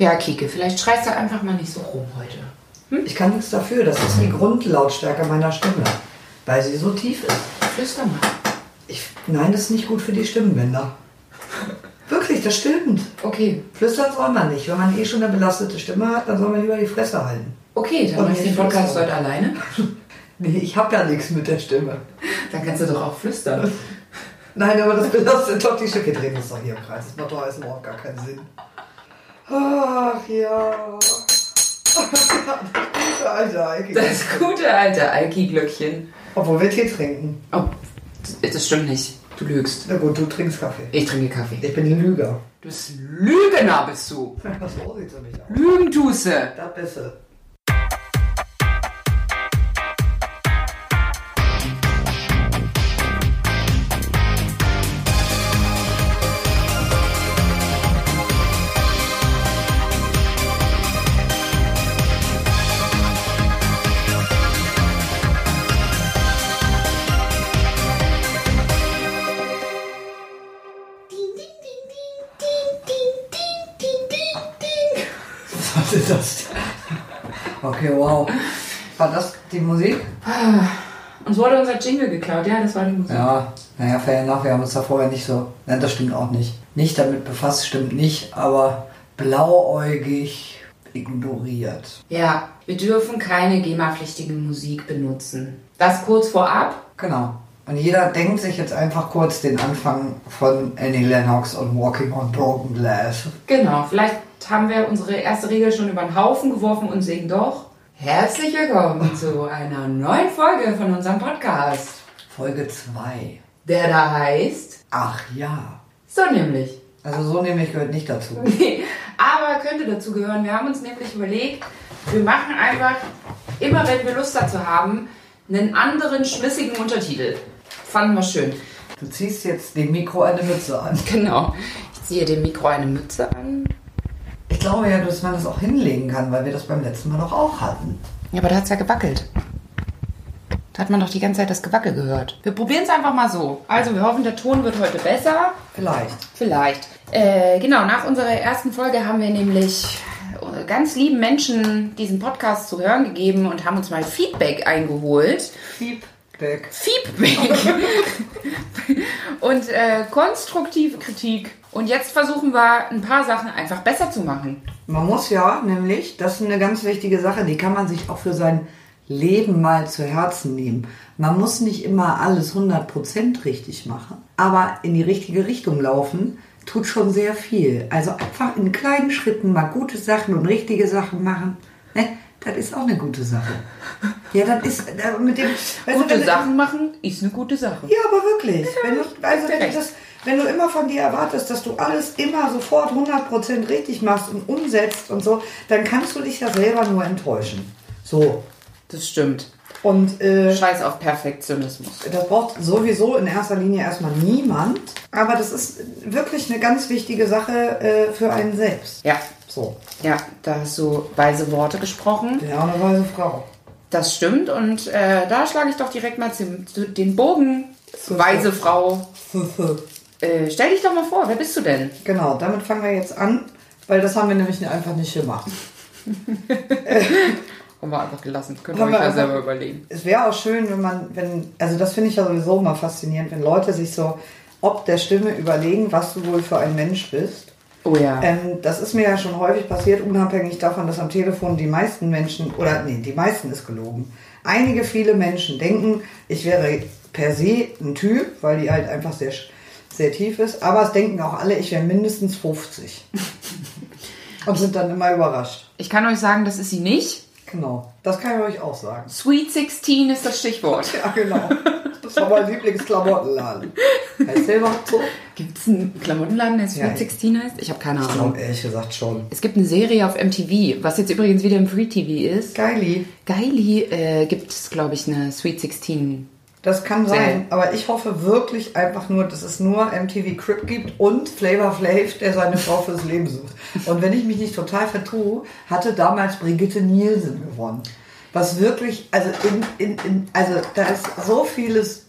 Ja, Kike, vielleicht schreist du einfach mal nicht so rum heute. Ich kann nichts dafür, das ist die Grundlautstärke meiner Stimme, weil sie so tief ist. Flüster mal. Ich, nein, das ist nicht gut für die Stimmbänder. Wirklich, das stimmt. Okay, Flüstern soll man nicht. Wenn man eh schon eine belastete Stimme hat, dann soll man lieber die Fresse halten. okay, dann machst du den Podcast heute alleine. Nee, ich habe ja nichts mit der Stimme. Dann kannst du doch auch flüstern. Nein, aber das belastet doch die Stimme. Wir drehen uns doch hier im Kreis. Das macht doch alles überhaupt gar keinen Sinn. Ach ja. Gute alte Eike. Das gute alte Alki-Glöckchen. Obwohl wir Tee trinken. Oh, das- das stimmt nicht. Du lügst. Na gut, du trinkst Kaffee. Ich trinke Kaffee. Ich bin ein Lüger. Du bist Lügner, bist du. So sieht's nämlich aus. Lügentuße. Das Beste. Was Okay, wow. War das die Musik? Uns wurde unser Jingle geklaut. Ja, das war die Musik. Ja, naja, fair enough. Wir haben uns da vorher nicht so. Nein, das stimmt auch nicht. Nicht damit befasst, stimmt nicht, aber blauäugig ignoriert. Ja, wir dürfen keine GEMA-pflichtige Musik benutzen. Das kurz vorab. Genau. Und jeder denkt sich jetzt einfach kurz den Anfang von Annie Lennox und Walking on Broken Glass. Genau, vielleicht haben wir unsere erste Regel schon über den Haufen geworfen und singen doch. Herzlich willkommen zu einer neuen Folge von unserem Podcast, Folge 2. der da heißt Ach ja. so nämlich. Also so nämlich gehört nicht dazu. Nee, aber könnte dazu gehören. Wir haben uns nämlich überlegt, wir machen einfach, immer wenn wir Lust dazu haben, einen anderen schmissigen Untertitel. Fanden wir schön. Du ziehst jetzt dem Mikro eine Mütze an. Genau. Ich ziehe dem Mikro eine Mütze an. Ich glaube ja, dass man das auch hinlegen kann, weil wir das beim letzten Mal doch auch hatten. Ja, aber da hat es ja gewackelt. Da hat man doch die ganze Zeit das Gewackel gehört. Wir probieren es einfach mal so. Also, wir hoffen, der Ton wird heute besser. Vielleicht. Vielleicht. Äh, genau, nach unserer ersten Folge haben wir nämlich äh, ganz lieben Menschen diesen Podcast zu hören gegeben und haben uns mal Feedback eingeholt. Feedback. Feedback. und äh, konstruktive Kritik. Und jetzt versuchen wir, ein paar Sachen einfach besser zu machen. Man muss ja nämlich, das ist eine ganz wichtige Sache, die kann man sich auch für sein Leben mal zu Herzen nehmen. Man muss nicht immer alles 100% richtig machen, aber in die richtige Richtung laufen tut schon sehr viel. Also einfach in kleinen Schritten mal gute Sachen und richtige Sachen machen. Ne? Das ist auch eine gute Sache. Ja, das ist äh, mit dem. du, Gute Sachen machen ist eine gute Sache. Ja, aber wirklich. Wenn du, also wenn, du das, wenn du immer von dir erwartest, dass du alles immer sofort 100% richtig machst und umsetzt und so, dann kannst du dich ja selber nur enttäuschen. So. Das stimmt. Und äh, Scheiß auf Perfektionismus. das braucht sowieso in erster Linie erstmal niemand. Aber das ist wirklich eine ganz wichtige Sache äh, für einen selbst. Ja, So. ja, da hast du weise Worte gesprochen. Ja, eine weise Frau. Das stimmt und äh, da schlage ich doch direkt mal den Bogen. Weise Frau. Äh, stell dich doch mal vor, wer bist du denn? Genau, damit fangen wir jetzt an, weil das haben wir nämlich einfach nicht gemacht. Haben wir einfach gelassen. Euch wir ja selber überlegen. Es wäre auch schön, wenn man, wenn, also das finde ich ja sowieso immer faszinierend, wenn Leute sich so ob der Stimme überlegen, was du wohl für ein Mensch bist. Oh ja. Ähm, das ist mir ja schon häufig passiert, unabhängig davon, dass am Telefon die meisten Menschen, oder nee, die meisten ist gelogen. Einige, viele Menschen denken, ich wäre per se ein Typ, weil die halt einfach sehr, sehr tief ist, aber es denken auch alle, ich wäre mindestens 50. Und sind dann immer überrascht. Ich kann euch sagen, das ist sie nicht. Genau, das kann ich euch auch sagen. Sweet 16 ist das Stichwort. Ja, genau. Das war mein Lieblingsklamottenladen. Heißt der überhaupt so? Gibt es einen Klamottenladen, der Sweet Ja, 16 heißt? Ich habe keine Ich Ahnung. glaube ehrlich gesagt schon. Es gibt eine Serie auf MTV, was jetzt übrigens wieder im Free TV ist. Geili. Geili äh, gibt es, glaube ich, eine Sweet 16. Das kann sein, aber ich hoffe wirklich einfach nur, dass es nur MTV Crip gibt und Flavor Flav, der seine Frau fürs Leben sucht. Und wenn ich mich nicht total vertue, hatte damals Brigitte Nielsen gewonnen. Was wirklich, also in, in, in, also da ist so vieles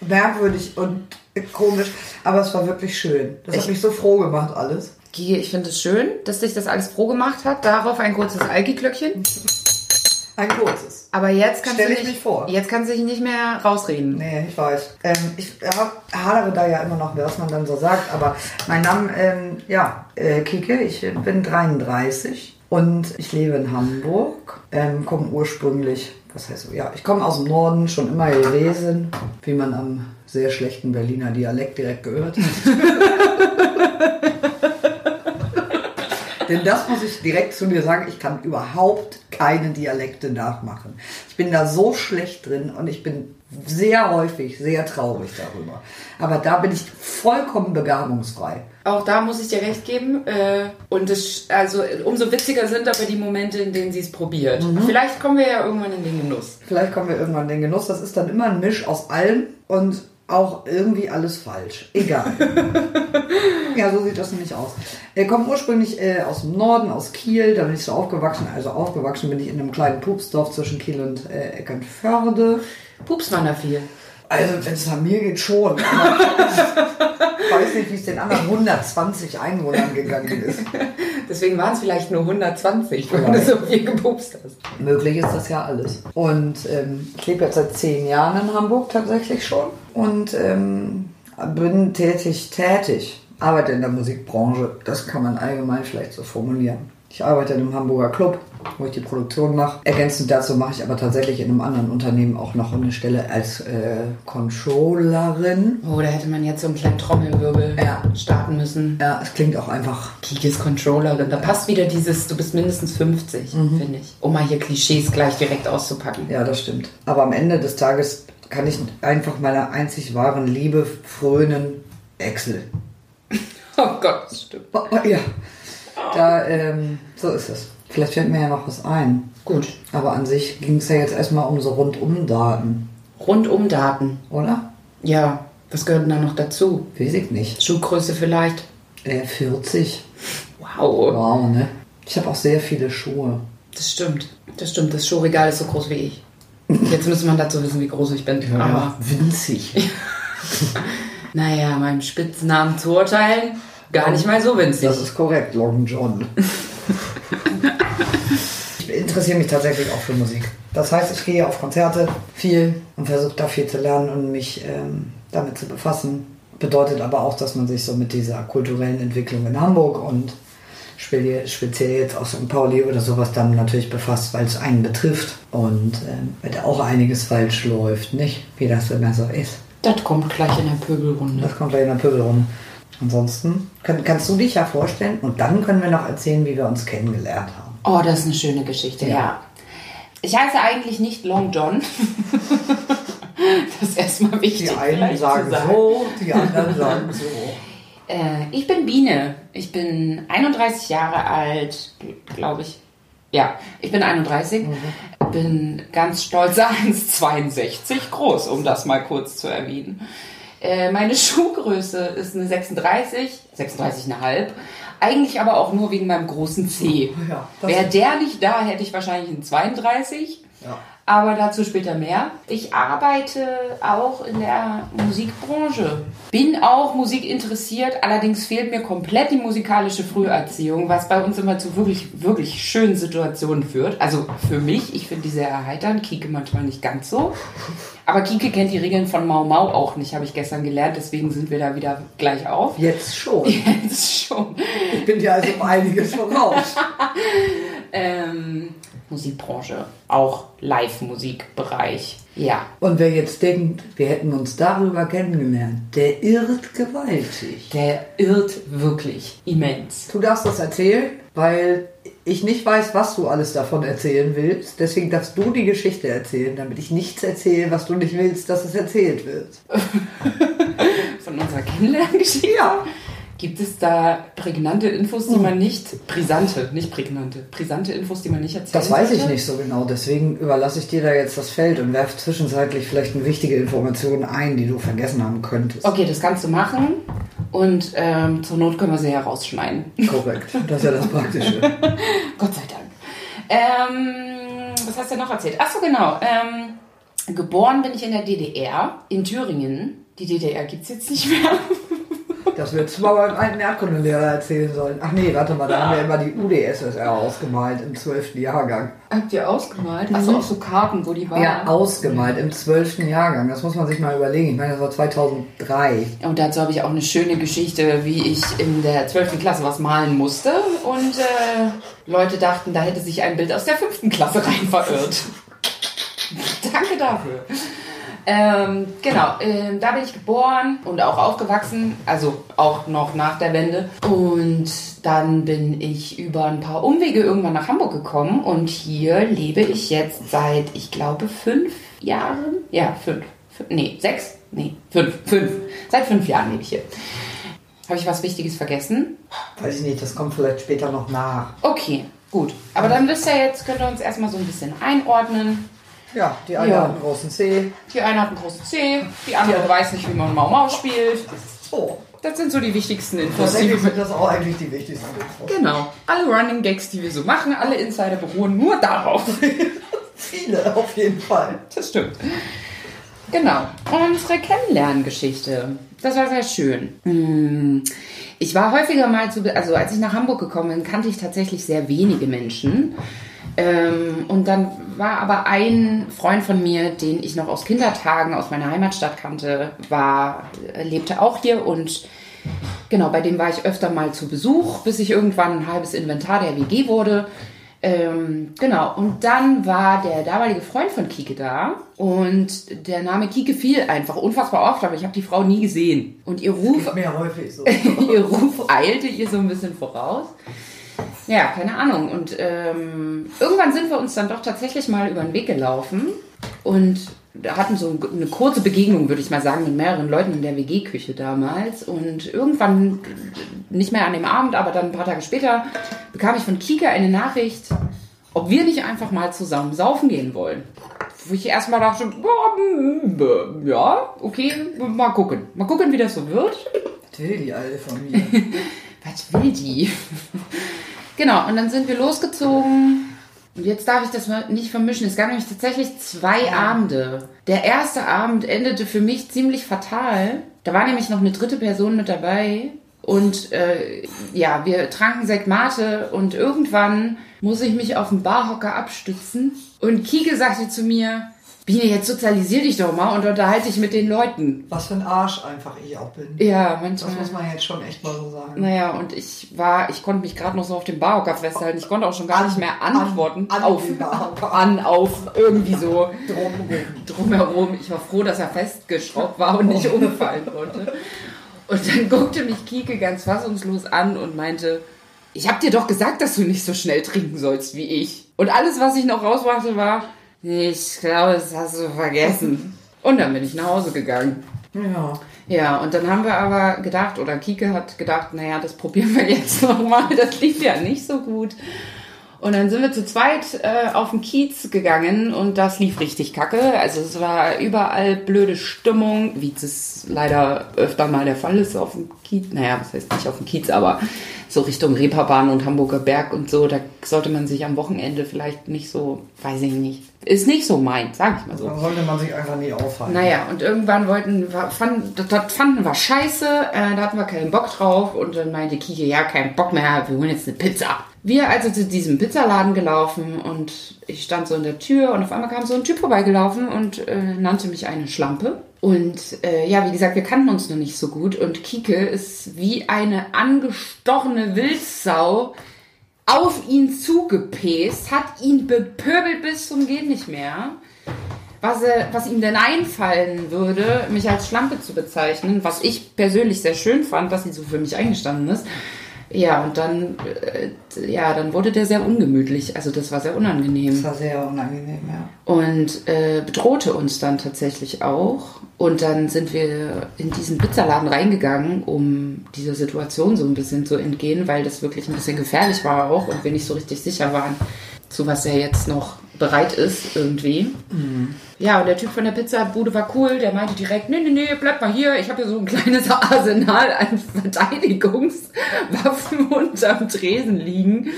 merkwürdig und komisch, aber es war wirklich schön. Das hat Ich- mich so froh gemacht alles. Gigi, ich finde es schön, dass sich das alles pro gemacht hat. Darauf ein kurzes Alki-Glöckchen. Ein kurzes. Aber jetzt kannst Stell du ich nicht, mich vor. Jetzt kannst du dich nicht mehr rausreden. Nee, ich weiß. Ähm, ich hab, hadere da ja immer noch, was man dann so sagt, aber mein Name, ähm, ja, äh, Kike, ich bin 33 und ich lebe in Hamburg, ähm, komme ursprünglich, was heißt so, ja, ich komme aus dem Norden, schon immer gewesen, wie man am sehr schlechten Berliner Dialekt direkt gehört hat. Denn das muss ich direkt zu dir sagen, ich kann überhaupt keine Dialekte nachmachen. Ich bin da so schlecht drin und ich bin sehr häufig sehr traurig darüber. Aber da bin ich vollkommen begabungsfrei. Auch da muss ich dir recht geben. Äh, und es, also umso witziger sind aber die Momente, in denen sie es probiert. Mhm. Vielleicht kommen wir ja irgendwann in den Genuss. Vielleicht kommen wir irgendwann in den Genuss. Das ist dann immer ein Misch aus allem und auch irgendwie alles falsch. Egal. ja, so sieht das nämlich aus. Ich komme ursprünglich äh, aus dem Norden, aus Kiel. Da bin ich so aufgewachsen. Also aufgewachsen bin ich in einem kleinen Pupsdorf zwischen Kiel und äh, Eckernförde. Pups man da viel. Also, wenn es nach mir geht, schon. Ich weiß nicht, wie es den anderen 120 Einwohnern gegangen ist. Deswegen waren es vielleicht nur 120, weil Vielleicht. du so viel gepupst hast. Möglich ist das ja alles. Und ähm, ich lebe jetzt seit zehn Jahren in Hamburg tatsächlich schon. Und ähm, bin tätig, tätig. Arbeite in der Musikbranche. Das kann man allgemein vielleicht so formulieren. Ich arbeite in einem Hamburger Club, wo ich die Produktion mache. Ergänzend dazu mache ich aber tatsächlich in einem anderen Unternehmen auch noch eine Stelle als äh, Controllerin. Oh, da hätte man jetzt so einen kleinen Trommelwirbel Ja. starten müssen. Ja, es klingt auch einfach Kikis Controllerin. Da passt wieder dieses, du bist mindestens 50, Mhm. finde ich. Um mal hier Klischees gleich direkt auszupacken. Ja, das stimmt. Aber am Ende des Tages kann ich einfach meiner einzig wahren Liebe frönen. Excel. Oh Gott, das stimmt. Oh, oh, ja, da, ähm, so ist es. Vielleicht fällt mir ja noch was ein. Gut. Aber an sich ging es ja jetzt erstmal um so Rundum-Daten, Rundum Daten. oder? Ja, was gehört denn da noch dazu? Weiß ich nicht. Schuhgröße vielleicht? Äh, 40. Wow. Wow, ne? Ich habe auch sehr viele Schuhe. Das stimmt. Das stimmt. Das Schuhregal ist so groß wie ich. Jetzt müsste man dazu wissen, wie groß ich bin. Aber winzig. naja, meinem Spitznamen zu urteilen, gar nicht mal so winzig. Das ist korrekt, Long John. ich interessiere mich tatsächlich auch für Musik. Das heißt, ich gehe auf Konzerte viel und versuche da viel zu lernen und mich ähm, damit zu befassen. Bedeutet aber auch, dass man sich so mit dieser kulturellen Entwicklung in Hamburg und speziell jetzt auch St. Pauli oder sowas dann natürlich befasst, weil es einen betrifft und ähm, weil da auch einiges falsch läuft, nicht? Wie das immer so ist. Das kommt gleich in der Pöbelrunde. Das kommt gleich in der Pöbelrunde. Ansonsten kann, kannst du dich ja vorstellen und dann können wir noch erzählen, wie wir uns kennengelernt haben. Oh, das ist eine schöne Geschichte, ja. Ja. Ich heiße eigentlich nicht Long John. das ist erstmal wichtig. Die einen zu sagen so, die anderen sagen so. Äh, ich bin Biene. Ich bin 31 Jahre alt, glaube ich. Ja, ich bin 31. Bin ganz stolze 1,62 groß, um das mal kurz zu erwähnen. Äh, meine Schuhgröße ist eine 36, 36,5. Eigentlich aber auch nur wegen meinem großen C. Ja, Wäre der nicht da, hätte ich wahrscheinlich einen 32. Ja. Aber dazu später mehr. Ich arbeite auch in der Musikbranche. Bin auch Musik interessiert, allerdings fehlt mir komplett die musikalische Früherziehung, was bei uns immer zu wirklich, wirklich schönen Situationen führt. Also für mich, ich finde die sehr erheiternd, Kike manchmal nicht ganz so. Aber Kike kennt die Regeln von Mau Mau auch nicht, habe ich gestern gelernt, deswegen sind wir da wieder gleich auf. Jetzt schon. Jetzt schon. Ich bin dir also um einiges voraus. Ähm, Musikbranche, auch Live-Musikbereich. Ja. Und wer jetzt denkt, wir hätten uns darüber kennengelernt, der irrt gewaltig. Der irrt wirklich immens. Du darfst das erzählen, weil ich nicht weiß, was du alles davon erzählen willst. Deswegen darfst du die Geschichte erzählen, damit ich nichts erzähle, was du nicht willst, dass es erzählt wird. Von unserer Kennenlerngeschichte. Ja. Gibt es da prägnante Infos, die man nicht, brisante, nicht prägnante, brisante Infos, die man nicht erzählen Das weiß ich sollte? nicht so genau, deswegen überlasse ich dir da jetzt das Feld und werfe zwischenzeitlich vielleicht eine wichtige Information ein, die du vergessen haben könntest. Okay, das kannst du machen und ähm, zur Not können wir sie herausschneiden. Korrekt, das ist ja das Praktische. Gott sei Dank. Ähm, was hast du noch erzählt? Achso, genau. Ähm, geboren bin ich in der DDR, in Thüringen. Die DDR gibt es jetzt nicht mehr. Das wird zwar beim alten Erdkundelehrer erzählen sollen. Ach nee, warte mal, da haben wir immer die UdSSR ausgemalt im 12. Jahrgang. Habt ihr ausgemalt? Hast du auch so Karten, wo die waren? Ja, ausgemalt im 12. Jahrgang. Das muss man sich mal überlegen. Ich meine, das war 2003. Und dazu habe ich auch eine schöne Geschichte, wie ich in der 12. Klasse was malen musste. Und äh, Leute dachten, da hätte sich ein Bild aus der 5. Klasse rein verirrt. Danke dafür. Ähm, genau, ähm, da bin ich geboren und auch aufgewachsen, also auch noch nach der Wende. Und dann bin ich über ein paar Umwege irgendwann nach Hamburg gekommen und hier lebe ich jetzt seit, ich glaube, fünf Jahren. Ja, fünf. fünf nee, sechs? Nee, fünf. Fünf. Seit fünf Jahren lebe ich hier. Habe ich was Wichtiges vergessen? Weiß ich nicht, das kommt vielleicht später noch nach. Okay, gut. Aber dann wisst ihr jetzt, könnt ihr uns erstmal so ein bisschen einordnen. Ja, die eine Ja. hat einen großen C. Die eine hat einen großen C, die andere weiß nicht, wie man Mau Mau spielt. So. Das sind so die wichtigsten Infos. Die sind das auch eigentlich die wichtigsten Infos. genau. Alle Running Gags, die wir so machen, alle Insider beruhen nur darauf. Viele auf jeden Fall. Das stimmt. Genau. Unsere Kennenlerngeschichte. Das war sehr schön. Hm. Ich war häufiger mal zu, also als ich nach Hamburg gekommen bin, kannte ich tatsächlich sehr wenige Menschen. Ähm, und dann war aber ein Freund von mir, den ich noch aus Kindertagen aus meiner Heimatstadt kannte, war, äh, lebte auch hier und genau, bei dem war ich öfter mal zu Besuch, bis ich irgendwann ein halbes Inventar der WG wurde. Ähm, genau, und dann war der damalige Freund von Kike da und der Name Kike fiel einfach unfassbar oft, aber ich habe die Frau nie gesehen. Und ihr Ruf mir häufig so. ihr Ruf eilte ihr so ein bisschen voraus. Ja, keine Ahnung. Und ähm, irgendwann sind wir uns dann doch tatsächlich mal über den Weg gelaufen und hatten so eine kurze Begegnung, würde ich mal sagen, mit mehreren Leuten in der WG-Küche damals. Und irgendwann, nicht mehr an dem Abend, aber dann ein paar Tage später, bekam ich von Kika eine Nachricht, ob wir nicht einfach mal zusammen saufen gehen wollen. Wo ich erstmal dachte, ja, okay, mal gucken. Mal gucken, wie das so wird. Was will die alte von mir? Was will die? Genau, und dann sind wir losgezogen. Und jetzt darf ich das mal nicht vermischen. Es gab nämlich tatsächlich zwei Abende. Der erste Abend endete für mich ziemlich fatal. Da war nämlich noch eine dritte Person mit dabei. Und äh, ja, wir tranken Sekt Mate und irgendwann muss ich mich auf den Barhocker abstützen. Und Kike sagte zu mir, Biene, jetzt sozialisier dich doch mal und unterhalte dich mit den Leuten. Was für ein Arsch einfach ich auch bin. Ja, Das manchmal. muss man jetzt schon echt mal so sagen. Naja, und ich war, ich konnte mich gerade noch so auf dem Barhocker festhalten. Ich konnte auch schon gar An- nicht mehr an- antworten. an auf, den Barhocker. an, auf, irgendwie so Drumherum. drumherum. Ich war froh, dass er festgeschraubt war und nicht umfallen konnte. Und dann guckte mich Kike ganz fassungslos an und meinte, ich hab dir doch gesagt, dass du nicht so schnell trinken sollst wie ich. Und alles, was ich noch rausbrachte, war, ich glaube, das hast du vergessen. Und dann bin ich nach Hause gegangen. Ja. Ja, und dann haben wir aber gedacht, oder Kike hat gedacht, naja, das probieren wir jetzt nochmal. Das lief ja nicht so gut. Und dann sind wir zu zweit äh, auf den Kiez gegangen und das lief richtig kacke. Also es war überall blöde Stimmung, wie es leider öfter mal der Fall ist auf dem Kiez. Naja, was heißt nicht auf dem Kiez, aber so Richtung Reeperbahn und Hamburger Berg und so. Da sollte man sich am Wochenende vielleicht nicht so, weiß ich nicht. Ist nicht so meint, sag ich mal so. Dann sollte man sich einfach nie aufhalten. Naja, und irgendwann wollten fanden, das, das fanden wir scheiße, äh, da hatten wir keinen Bock drauf und dann meinte Kike, ja, kein Bock mehr, wir holen jetzt eine Pizza. Wir also zu diesem Pizzaladen gelaufen und ich stand so in der Tür und auf einmal kam so ein Typ vorbeigelaufen und äh, nannte mich eine Schlampe. Und äh, ja, wie gesagt, wir kannten uns noch nicht so gut und Kike ist wie eine angestochene Wildsau auf ihn zugepäst, hat ihn bepöbelt bis zum Geht nicht mehr was, er, was ihm denn einfallen würde, mich als Schlampe zu bezeichnen, was ich persönlich sehr schön fand, dass sie so für mich eingestanden ist. Ja, und dann, äh, ja, dann wurde der sehr ungemütlich. Also das war sehr unangenehm Das war sehr unangenehm, ja. und äh, bedrohte uns dann tatsächlich auch. Und dann sind wir in diesen Pizzaladen reingegangen, um dieser Situation so ein bisschen zu entgehen, weil das wirklich ein bisschen gefährlich war auch und wir nicht so richtig sicher waren, zu was er jetzt noch bereit ist irgendwie. Ja, und der Typ von der Pizzabude war cool, der meinte direkt, nee, nee, nee, bleib mal hier, ich habe hier so ein kleines Arsenal an Verteidigungswaffen unterm Tresen liegen.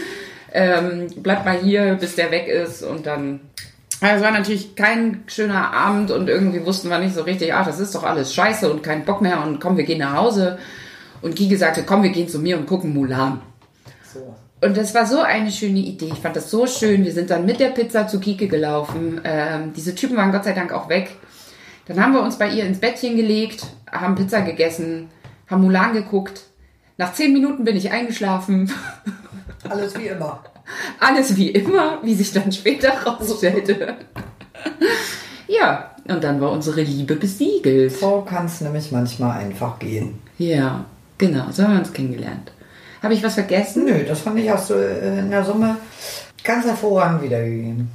Ähm, bleib mal hier, bis der weg ist und dann es war natürlich kein schöner Abend und irgendwie wussten wir nicht so richtig, ach, das ist doch alles scheiße und kein Bock mehr und komm, wir gehen nach Hause. Und Kike sagte, komm, wir gehen zu mir und gucken Mulan. So. Und das war so eine schöne Idee. Ich fand das so schön. Wir sind dann mit der Pizza zu Kike gelaufen. Ähm, diese Typen waren Gott sei Dank auch weg. Dann haben wir uns bei ihr ins Bettchen gelegt, haben Pizza gegessen, haben Mulan geguckt. Nach zehn Minuten bin ich eingeschlafen. Alles wie immer. Alles wie immer, wie sich dann später rausstellte. ja, und dann war unsere Liebe besiegelt. So kann es nämlich manchmal einfach gehen. Ja, genau, so haben wir uns kennengelernt. Habe ich was vergessen? Nö, das fand ich, hast du äh, in der Summe ganz hervorragend wiedergegeben.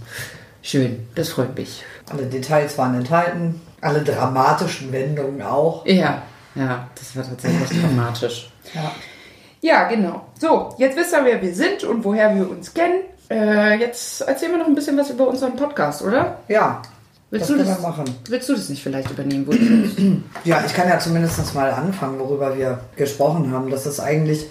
Schön, das freut mich. Alle Details waren enthalten, alle dramatischen Wendungen auch. Ja, ja, das war tatsächlich dramatisch. Ja. Ja, genau. So, jetzt wisst ihr, wer wir sind und woher wir uns kennen. Äh, jetzt erzählen wir noch ein bisschen was über unseren Podcast, oder? Ja, Willst das du das machen. Willst du das nicht vielleicht übernehmen? Ja, ich kann ja zumindest mal anfangen, worüber wir gesprochen haben. Dass es eigentlich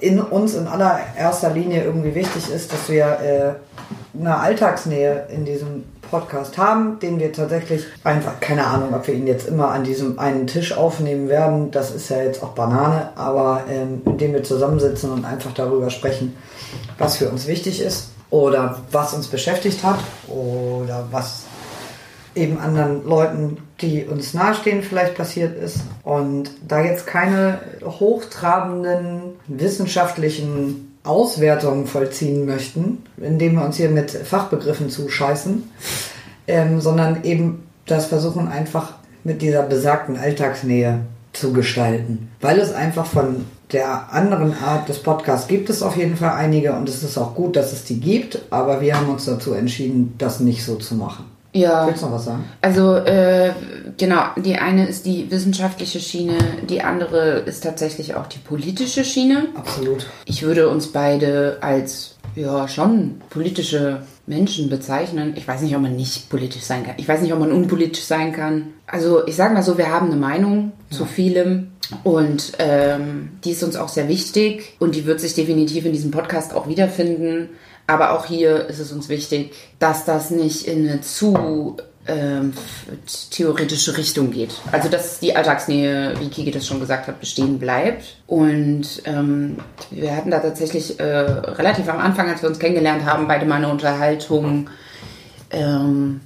in uns in allererster Linie irgendwie wichtig ist, dass wir äh, eine Alltagsnähe in diesem Podcast haben, den wir tatsächlich einfach, keine Ahnung, ob wir ihn jetzt immer an diesem einen Tisch aufnehmen werden, das ist ja jetzt auch Banane, aber ähm, indem wir zusammensitzen und einfach darüber sprechen, was für uns wichtig ist oder was uns beschäftigt hat oder was eben anderen Leuten, die uns nahestehen, vielleicht passiert ist. Und da jetzt keine hochtrabenden wissenschaftlichen Auswertungen vollziehen möchten, indem wir uns hier mit Fachbegriffen zuscheißen, ähm, sondern eben das versuchen einfach mit dieser besagten Alltagsnähe zu gestalten. Weil es einfach von der anderen Art des Podcasts gibt es auf jeden Fall einige und es ist auch gut, dass es die gibt, aber wir haben uns dazu entschieden, das nicht so zu machen. Ja. Willst du noch was sagen? Also, äh, genau, die eine ist die wissenschaftliche Schiene, die andere ist tatsächlich auch die politische Schiene. Absolut. Ich würde uns beide als, ja, schon politische Menschen bezeichnen. Ich weiß nicht, ob man nicht politisch sein kann. Ich weiß nicht, ob man unpolitisch sein kann. Also, ich sage mal so, wir haben eine Meinung zu vielem. Und ähm, die ist uns auch sehr wichtig und die wird sich definitiv in diesem Podcast auch wiederfinden. Aber auch hier ist es uns wichtig, dass das nicht in eine zu ähm, theoretische Richtung geht. Also dass die Alltagsnähe, wie Kiki das schon gesagt hat, bestehen bleibt. Und ähm, wir hatten da tatsächlich äh, relativ am Anfang, als wir uns kennengelernt haben, beide mal eine Unterhaltung, ähm,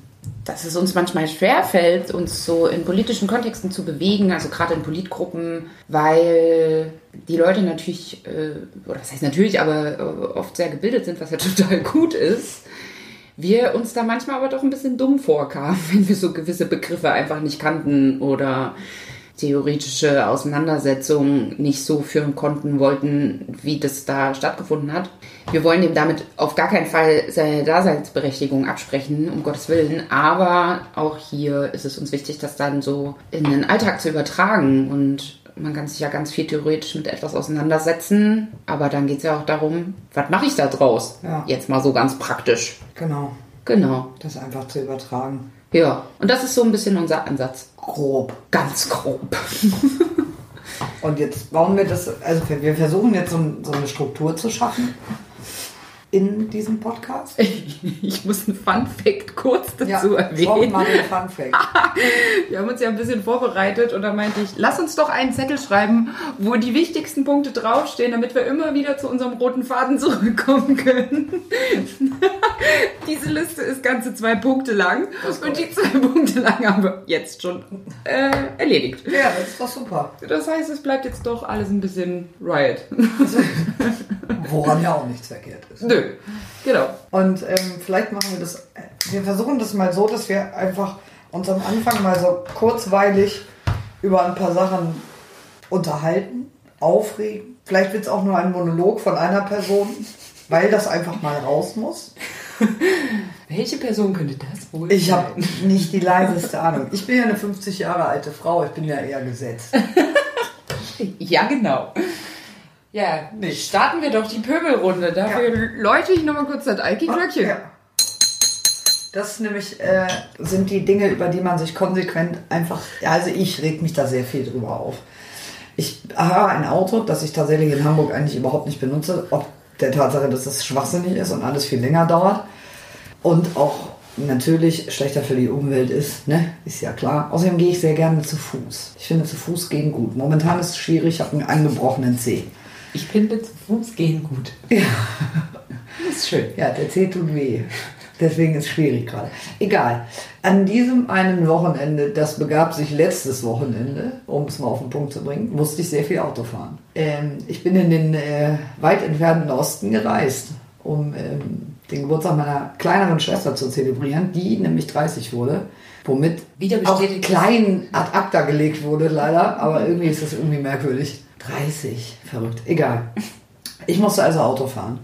dass es uns manchmal schwerfällt, uns so in politischen Kontexten zu bewegen, also gerade in Politgruppen, weil die Leute natürlich, äh, oder was heißt natürlich, aber äh, oft sehr gebildet sind, was ja total gut ist. Wir uns da manchmal aber doch ein bisschen dumm vorkamen, wenn wir so gewisse Begriffe einfach nicht kannten oder theoretische Auseinandersetzungen nicht so führen konnten wollten, wie das da stattgefunden hat. Wir wollen ihm damit auf gar keinen Fall seine Daseinsberechtigung absprechen, um Gottes Willen, aber auch hier ist es uns wichtig, das dann so in den Alltag zu übertragen und man kann sich ja ganz viel theoretisch mit etwas auseinandersetzen, aber dann geht es ja auch darum, was mache ich da draus? Ja. Jetzt mal so ganz praktisch. Genau. Genau. Das einfach zu übertragen. Ja, und das ist so ein bisschen unser Ansatz. Grob. Ganz grob. Und jetzt bauen wir das, also wir- versuchen jetzt so, so eine Struktur zu schaffen in diesem Podcast. Ich muss einen Fun Fact kurz dazu brauchen erwähnen. mal den Fun Fact. Wir haben uns ja ein bisschen vorbereitet und da meinte ich, lass uns doch einen Zettel schreiben, wo die wichtigsten Punkte draufstehen, damit wir immer wieder zu unserem roten Faden zurückkommen können. Diese Liste ist ganze zwei Punkte lang und die zwei Punkte lang haben wir jetzt schon äh, erledigt. Ja, das ist doch super. Das heißt, es bleibt jetzt doch alles ein bisschen Riot. Woran ja auch nichts verkehrt ist. Nö, genau. Und ähm, vielleicht machen wir das, wir versuchen das mal so, dass wir einfach uns am Anfang mal so kurzweilig über ein paar Sachen unterhalten, aufregen. Vielleicht wird es auch nur ein Monolog von einer Person, weil das einfach mal raus muss. Welche Person könnte das wohl Ich habe nicht die leiseste Ahnung. Ich bin ja eine 50 Jahre alte Frau, ich bin ja eher gesetzt. Ja, genau. Ja, starten wir doch die Pöbelrunde. Dafür läute ich nochmal kurz das Alki-Glöckchen. Ja. Das nämlich äh, sind die Dinge, über die man sich konsequent einfach, ja, also ich reg mich da sehr viel drüber auf. Ich habe ein Auto, das ich tatsächlich in Hamburg eigentlich überhaupt nicht benutze, ob der Tatsache, dass es schwachsinnig ist und alles viel länger dauert. Und auch natürlich schlechter für die Umwelt ist, ne? Ist ja klar. Außerdem gehe ich sehr gerne zu Fuß. Ich finde zu Fuß gehen gut. Momentan ist es schwierig, ich habe einen angebrochenen Zeh. Ich finde zu Fuß gehen gut. Ja. Das ist schön. Ja, der Zeh tut weh. Deswegen ist es schwierig gerade. Egal. An diesem einen Wochenende, das begab sich letztes Wochenende, um es mal auf den Punkt zu bringen, musste ich sehr viel Auto fahren. Ähm, ich bin in den äh, weit entfernten Osten gereist, um ähm, den Geburtstag meiner kleineren Schwester zu zelebrieren, die nämlich 30 wurde. Womit Wieder auch klein ad acta gelegt wurde, leider. Aber irgendwie ist das irgendwie merkwürdig. 30, verrückt. Egal. Ich musste also Auto fahren.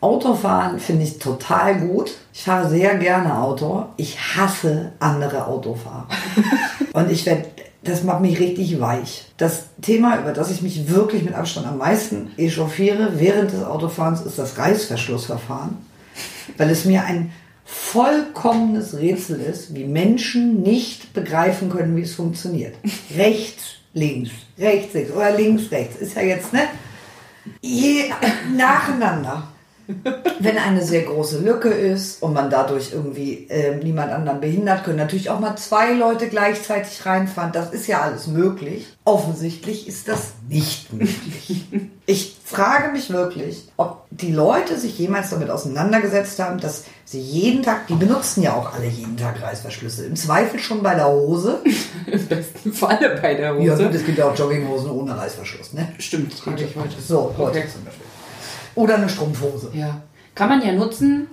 Autofahren finde ich total gut. Ich fahre sehr gerne Auto. Ich hasse andere Autofahrer. Und ich werde, das macht mich richtig weich. Das Thema, über das ich mich wirklich mit Abstand am meisten echauffiere während des Autofahrens, ist das Reißverschlussverfahren. Weil es mir ein vollkommenes Rätsel ist, wie Menschen nicht begreifen können, wie es funktioniert. Rechts, links, rechts, links oder links, rechts. Ist ja jetzt, ne? Je, nacheinander. Wenn eine sehr große Lücke ist und man dadurch irgendwie äh, niemand anderen behindert, können natürlich auch mal zwei Leute gleichzeitig reinfahren. Das ist ja alles möglich. Offensichtlich ist das nicht möglich. Ich frage mich wirklich, ob die Leute sich jemals damit auseinandergesetzt haben, dass sie jeden Tag, die benutzen ja auch alle jeden Tag Reißverschlüsse. Im Zweifel schon bei der Hose. Im besten Falle bei der Hose. Ja gut, es gibt ja auch Jogginghosen ohne Reißverschluss, ne? Stimmt, trage ich heute. So, heute Okay. zum Beispiel. Oder eine Strumpfhose. Ja. Kann man ja nutzen,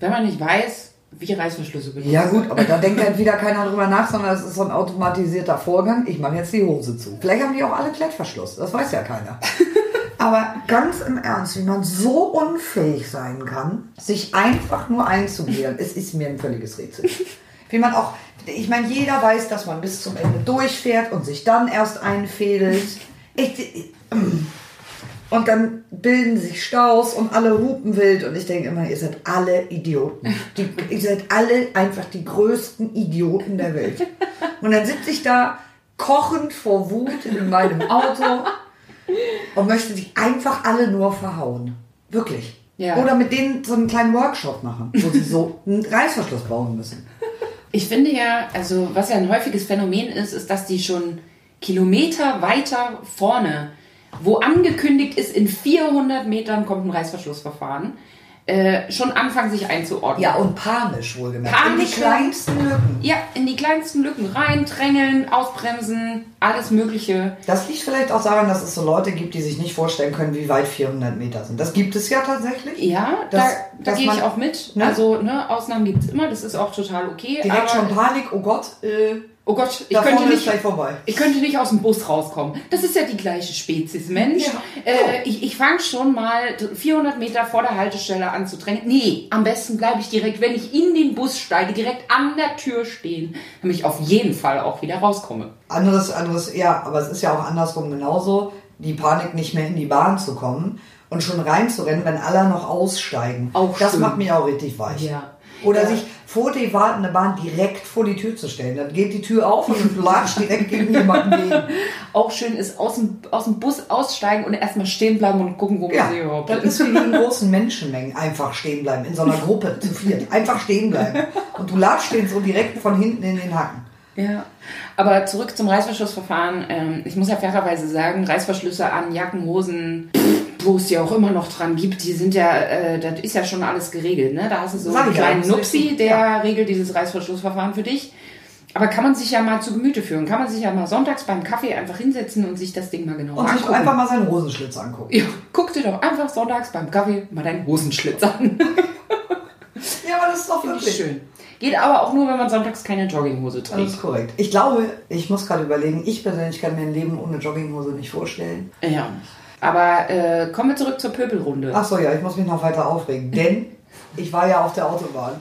wenn man nicht weiß, wie Reißverschlüsse benutzen. Ja gut, aber da denkt halt wieder keiner drüber nach, sondern es ist so ein automatisierter Vorgang. Ich mache jetzt die Hose zu. Vielleicht haben die auch alle Klettverschluss, das weiß ja keiner. Aber ganz im Ernst, wie man so unfähig sein kann, sich einfach nur einzugliedern, es ist mir ein völliges Rätsel. Wie man auch, ich meine, jeder weiß, dass man bis zum Ende durchfährt und sich dann erst einfädelt. Ich, und dann bilden sich Staus und alle hupen wild und ich denke immer, ihr seid alle Idioten. Die, ihr seid alle einfach die größten Idioten der Welt. Und dann sitze ich da kochend vor Wut in meinem Auto und möchte die einfach alle nur verhauen. Wirklich. Ja. Oder mit denen so einen kleinen Workshop machen, wo sie so einen Reißverschluss bauen müssen. Ich finde ja, also was ja ein häufiges Phänomen ist, ist, dass die schon Kilometer weiter vorne, wo angekündigt ist, in 400 Metern kommt ein Reißverschlussverfahren, äh, schon anfangen sich einzuordnen. Ja, und panisch wohlgemerkt. Panisch, in die kleinsten Lücken. Ja, in die kleinsten Lücken rein, drängeln, ausbremsen, alles Mögliche. Das liegt vielleicht auch daran, dass es so Leute gibt, die sich nicht vorstellen können, wie weit 400 Meter sind. Das gibt es ja tatsächlich. Ja, Das- da, da dass gehe ich auch mit. ne? Also, ne, Ausnahmen gibt es immer, das ist auch total okay. Direkt schon Panik, oh Gott, äh, Oh Gott, ich könnte, nicht, ich könnte nicht aus dem Bus rauskommen. Das ist ja die gleiche Spezies Mensch. Ja. Äh, ich ich fange schon mal 400 Meter vor der Haltestelle an zu drängen. Nee, am besten bleibe ich direkt, wenn ich in den Bus steige, direkt an der Tür stehen, damit ich auf jeden Fall auch wieder rauskomme. Anderes, anderes, ja, aber es ist ja auch andersrum genauso, die Panik nicht mehr in die Bahn zu kommen und schon reinzurennen, wenn alle noch aussteigen. Auch das schön. macht mich auch richtig weich. Ja. Oder Ja. sich vor die wartende Bahn direkt vor die Tür zu stellen. Dann geht die Tür auf und du latschst direkt gegen jemanden gegen. Auch schön ist aus dem, aus dem Bus aussteigen und erstmal stehen bleiben und gucken, wo Ja, man sie überhaupt das ist wie in großen Menschenmengen. Einfach stehen bleiben, in so einer Gruppe zu viert. Einfach stehen bleiben. Und du latschst den so direkt von hinten in den Hacken. Ja, aber zurück zum Reißverschlussverfahren. Ähm, ich muss ja fairerweise sagen, Reißverschlüsse an Jacken, Hosen, wo es die auch immer noch dran gibt, die sind ja, äh, das ist ja schon alles geregelt. Ne? Da hast du so Sag einen kleinen das Nupsi, der ja. regelt dieses Reißverschlussverfahren für dich. Aber kann man sich ja mal zu Gemüte führen. Kann man sich ja mal sonntags beim Kaffee einfach hinsetzen und sich das Ding mal genau Und sich angucken. einfach mal seinen Hosenschlitz angucken. ja, guck dir doch einfach sonntags beim Kaffee mal deinen Hosenschlitz an. Ja, aber das ist doch Finde ich wirklich schön. Geht aber auch nur, wenn man sonntags keine Jogginghose Das trägt. ist korrekt. Ich glaube, ich muss gerade überlegen, ich persönlich kann mir ein Leben ohne Jogginghose nicht vorstellen. Ja. Aber äh, kommen wir zurück zur Pöbelrunde. Ach so, ja, ich muss mich noch weiter aufregen, denn ich war ja auf der Autobahn.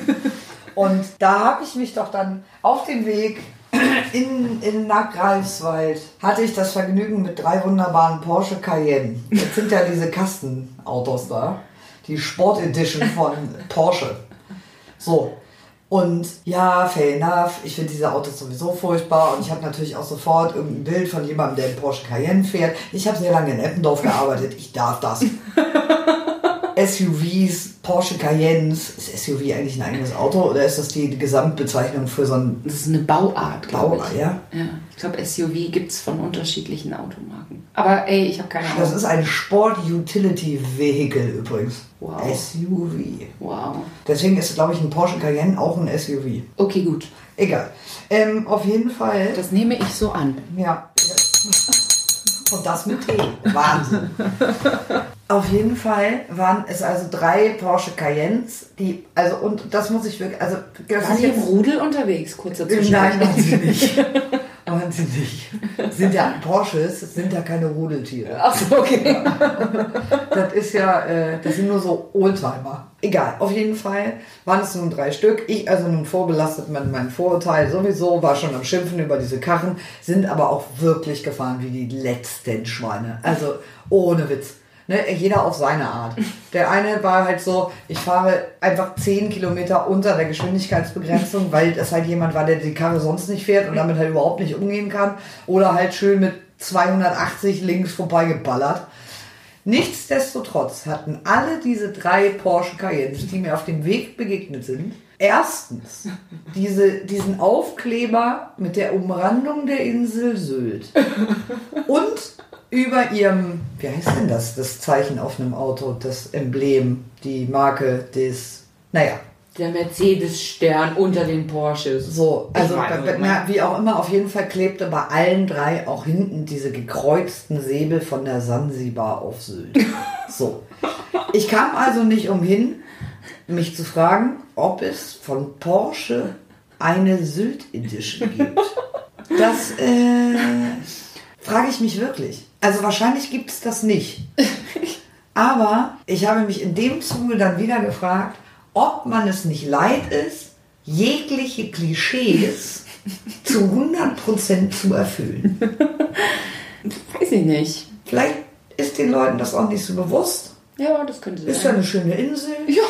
Und da habe ich mich doch dann auf dem Weg in, in nach Greifswald hatte ich das Vergnügen mit drei wunderbaren Porsche Cayenne. Das sind ja diese Kastenautos da. Die Sport Edition von Porsche. So. Und ja, fair enough. Ich finde diese Autos sowieso furchtbar. Und ich habe natürlich auch sofort irgendein Bild von jemandem, der einen Porsche Cayenne fährt. Ich habe sehr lange in Eppendorf gearbeitet. Ich darf das. SUVs, Porsche Cayennes. Ist SUV eigentlich ein eigenes Auto oder ist das die Gesamtbezeichnung für so ein Das ist eine Bauart, glaube Bauart? ich. Ja? Ja, ich glaube, SUV gibt es von unterschiedlichen Automarken. Aber ey, ich habe keine Ahnung. Das ist ein Sport Utility Vehicle übrigens. Wow. SUV. wow. Deswegen ist, glaube ich, ein Porsche Cayenne auch ein SUV. Okay, gut. Egal. Ähm, auf jeden Fall. Das nehme ich so an. Ja. Und das mit Tee. Wahnsinn. Auf jeden Fall waren es also drei Porsche Cayennes, die, also, und das muss ich wirklich, also, das Waren die im Rudel unterwegs? Kurzer Nein, Zwischenschritt. waren sie nicht. Nicht. Sind ja Porsches, sind ja keine Rudeltiere. Ach so, okay. Das ist ja, äh, das sind nur so Oldtimer. Egal, auf jeden Fall waren es nun drei Stück. Ich also nun vorbelastet mit meinem Vorurteil sowieso, war schon am Schimpfen über diese Karren, sind aber auch wirklich gefahren wie die letzten Schweine. Also ohne Witz. Ne, jeder auf seine Art. Der eine war halt so, ich fahre einfach 10 Kilometer unter der Geschwindigkeitsbegrenzung, weil das halt jemand war, der die Karre sonst nicht fährt und damit halt überhaupt nicht umgehen kann. Oder halt schön mit 280 links vorbeigeballert. Nichtsdestotrotz hatten alle diese drei Porsche Cayennes, die mir auf dem Weg begegnet sind, erstens diese, diesen Aufkleber mit der Umrandung der Insel Sylt und über ihrem, wie heißt denn das, das Zeichen auf einem Auto, das Emblem, die Marke des, naja, Der Mercedes-Stern unter den Porsches. so, also weiß, bei- na, wie auch immer, auf jeden Fall klebte bei allen drei auch hinten diese gekreuzten Säbel von der Sansibar auf Sylt. So. Ich kam also nicht umhin, mich zu fragen, ob es von Porsche eine Sylt Edition gibt. Das äh, frage ich mich wirklich. Also wahrscheinlich gibt es das nicht. Aber ich habe mich in dem Zuge dann wieder gefragt, ob man es nicht leid ist, jegliche Klischees zu 100% zu erfüllen. Weiß ich nicht. Vielleicht ist den Leuten das auch nicht so bewusst. Ja, das könnte Ist ja sein. eine schöne Insel. Ja.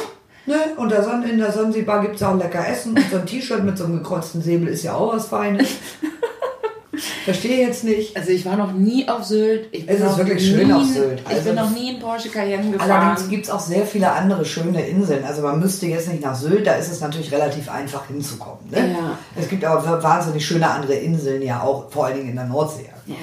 Ne? Und der San in der Sansibar gibt es auch lecker Essen. Und so ein T-Shirt mit so einem gekreuzten Säbel ist ja auch was Feines. Verstehe jetzt nicht. Also ich war noch nie auf Sylt. Ich Es ist wirklich nie, schön auf Sylt. Ich Also bin noch nie in Porsche Cayenne gefahren. Allerdings gibt es auch sehr viele andere schöne Inseln. Also man müsste jetzt nicht nach Sylt, da ist es natürlich relativ einfach hinzukommen. Ne? Ja. Es gibt aber wahnsinnig schöne andere Inseln ja auch, vor allen Dingen in der Nordsee. ja.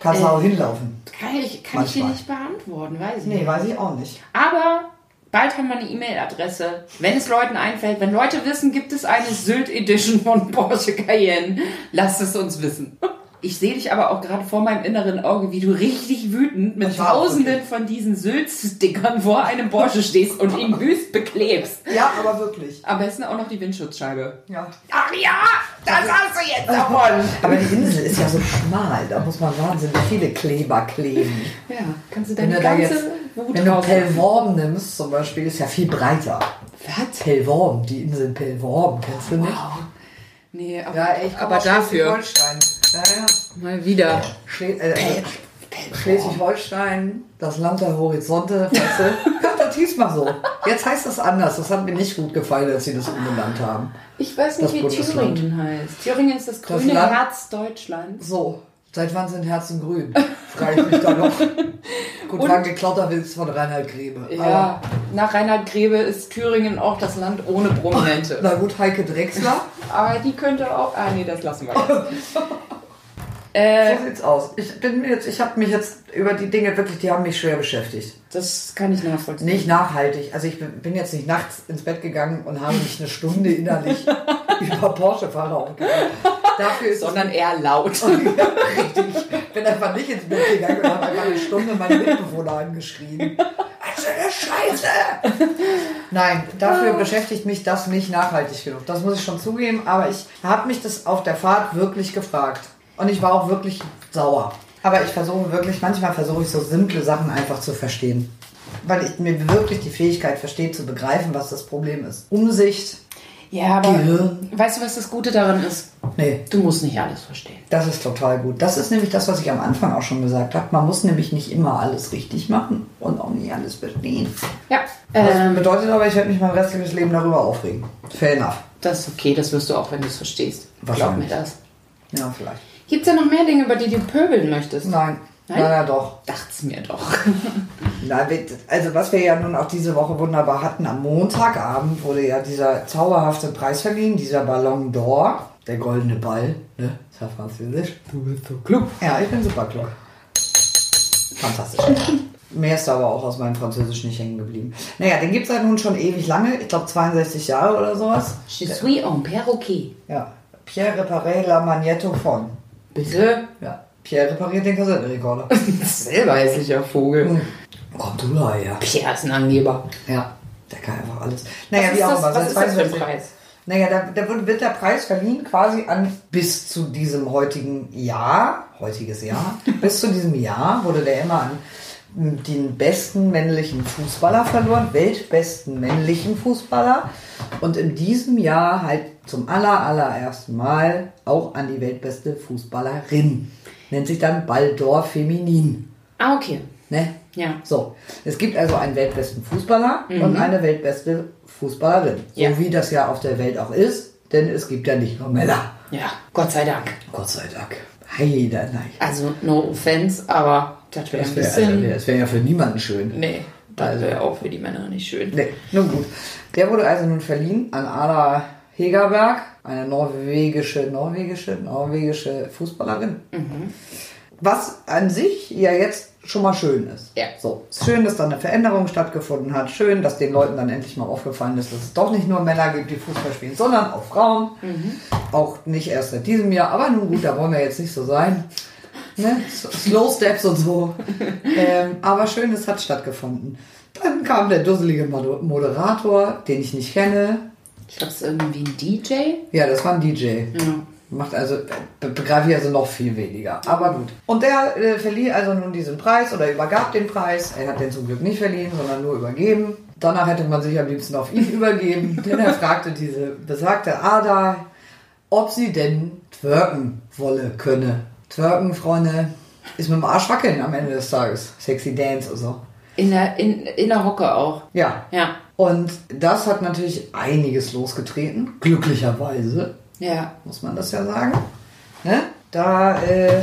Kannst du Äh, auch hinlaufen. Kann ich, kann ich dir nicht beantworten, weiß ich Nee, nicht. weiß ich auch nicht. Aber bald haben wir eine E-Mail-Adresse. Wenn es Leuten einfällt, wenn Leute wissen, gibt es eine Sylt Edition von Porsche Cayenne, lasst es uns wissen. Ich sehe dich aber auch gerade vor meinem inneren Auge, wie du richtig wütend mit tausenden von diesen Sylt-Stickern vor einem Porsche stehst und ihn wüst beklebst. Ja, aber wirklich. Am besten auch noch die Windschutzscheibe. Ja. Ach ja, das hast du jetzt davon. Aber die Insel ist ja so schmal, da muss man wahnsinnig viele Kleber kleben. Ja, kannst du Wenn deine du da ganze jetzt, Wut wenn du Pellworm nimmst zum Beispiel, ist ja viel breiter. Was? Pellworm, die Insel Pellworm, kennst du nicht? Wow. Nee, aber, Ja, ich aber dafür. Schleswig-Holstein. Ja, ja. Mal wieder. Schle äh, äh, Schleswig-Holstein, das Land der Horizonte, weißt du? Das hieß mal so. Jetzt heißt das anders. Das hat mir nicht gut gefallen, als sie das umbenannt haben. Ich weiß Das nicht, wie Bundesland. Thüringen heißt. Thüringen ist das grüne Land- Herz Deutschlands. So, seit wann sind Herzen grün? Frage ich mich da noch. Gut, Und- geklauter Witz von Reinhard Grebe. Ja, nach Reinhard Grebe ist Thüringen auch das Land ohne Prominente. Aber, na gut, Heike Drechsler. Aber die könnte auch. Ah, nee, das lassen wir jetzt. äh, So sieht's aus. Ich bin mir jetzt, ich habe mich jetzt über die Dinge wirklich, die haben mich schwer beschäftigt. das kann ich nachvollziehen. Nicht nachhaltig. Also ich bin jetzt nicht nachts ins Bett gegangen und habe mich eine Stunde innerlich über Porsche-Fahrer aufgeregt. Dafür ist Sondern eher laut. richtig. Ich bin einfach nicht ins Bett gegangen und habe einfach eine Stunde meine Mitbewohner angeschrien. Was für eine Scheiße! Nein, dafür beschäftigt mich das nicht nachhaltig genug. Das muss ich schon zugeben. Aber ich habe mich das auf der Fahrt wirklich gefragt. Und ich war auch wirklich sauer. Aber ich versuche wirklich, manchmal versuche ich so simple Sachen einfach zu verstehen. Weil ich mir wirklich die Fähigkeit verstehe, zu begreifen, was das Problem ist. Umsicht, Ja, aber Gehirn. weißt du, was das Gute daran ist? nee, Du musst nicht alles verstehen. Das ist total gut. Das ist nämlich das, was ich am Anfang auch schon gesagt habe. Man muss nämlich nicht immer alles richtig machen und auch nicht alles verstehen. Ja, Das ähm, bedeutet aber, ich werde mich mein restliches Leben darüber aufregen. Fair enough. das ist okay, das wirst du auch, wenn du es verstehst. Glaub mir das. Ja, vielleicht. Gibt es ja noch mehr Dinge, über die du pöbeln möchtest? Nein. Nein? Na ja, doch. Dacht's mir doch. Na, also was wir ja nun auch diese Woche wunderbar hatten, am Montagabend wurde ja dieser zauberhafte Preis verliehen, dieser Ballon d'Or, der goldene Ball, ne? Ist ja französisch. Du bist so klug. Ja, ich bin super klug. Fantastisch. Mehr ist aber auch aus meinem Französisch nicht hängen geblieben. Naja, den gibt es ja nun schon ewig lange, ich glaube 62 Jahre oder sowas. Je suis un perroquet. Ja. Pierre reparé la magnétophone. Bitte? Ja. Pierre repariert den Kassettenrekorder. Selber hässlicher Vogel. Kommt du da her? Pierre ist ein Angeber. Ja, der kann einfach alles. Naja, wie ist auch immer. was ist das für ein 62 Preis? Naja, da, da wird der Preis verliehen quasi an bis zu diesem heutigen Jahr, heutiges Jahr, bis zu diesem Jahr wurde der immer an den besten männlichen Fußballer verloren, weltbesten männlichen Fußballer und in diesem Jahr halt zum aller, allerersten Mal auch an die weltbeste Fußballerin. Nennt sich dann Baldor Feminin. Ah, okay. Ne? Ja. So, es gibt also einen weltbesten Fußballer und eine weltbeste Fußballerin. Ja. So wie das ja auf der Welt auch ist, denn es gibt ja nicht nur Männer. Ja, Gott sei Dank. Gott sei Dank. Heider, nein. Also, no offense, aber das wäre ein wäre bisschen. also, wär- das wär ja für niemanden schön. nee, das Also- wäre auch für die Männer nicht schön. Nee, nun gut. Der wurde also nun verliehen an Ada Hegerberg, eine norwegische, norwegische, norwegische Fußballerin. Was an sich ja jetzt schon mal schön ist. Ja. So, ist schön, dass da eine Veränderung stattgefunden hat. Schön, dass den Leuten dann endlich mal aufgefallen ist, dass es doch nicht nur Männer gibt, die Fußball spielen, sondern auch Frauen. Auch nicht erst seit diesem Jahr. Aber nun gut, da wollen wir jetzt nicht so sein. Ne? Slow Steps und so. ähm, aber schön, es hat stattgefunden. Dann kam der dusselige Moder- Moderator, den ich nicht kenne. Ich glaube, es ist irgendwie ein DJ. Ja, das war ein DJ. Ja. Macht also, be begreife ich also noch viel weniger. Aber gut. Und der äh, verlieh also nun diesen Preis oder übergab den Preis. Er hat den zum Glück nicht verliehen, sondern nur übergeben. Danach hätte man sich am liebsten auf ihn übergeben, denn er fragte diese besagte Ada, ob sie denn twerken wolle könne. Twerken, Freunde, ist mit dem Arsch wackeln am Ende des Tages. Sexy Dance und so. In der, in, in der Hocke auch. Ja. Ja. Und das hat natürlich einiges losgetreten. Glücklicherweise Ja. muss man das ja sagen. Ne? Da äh,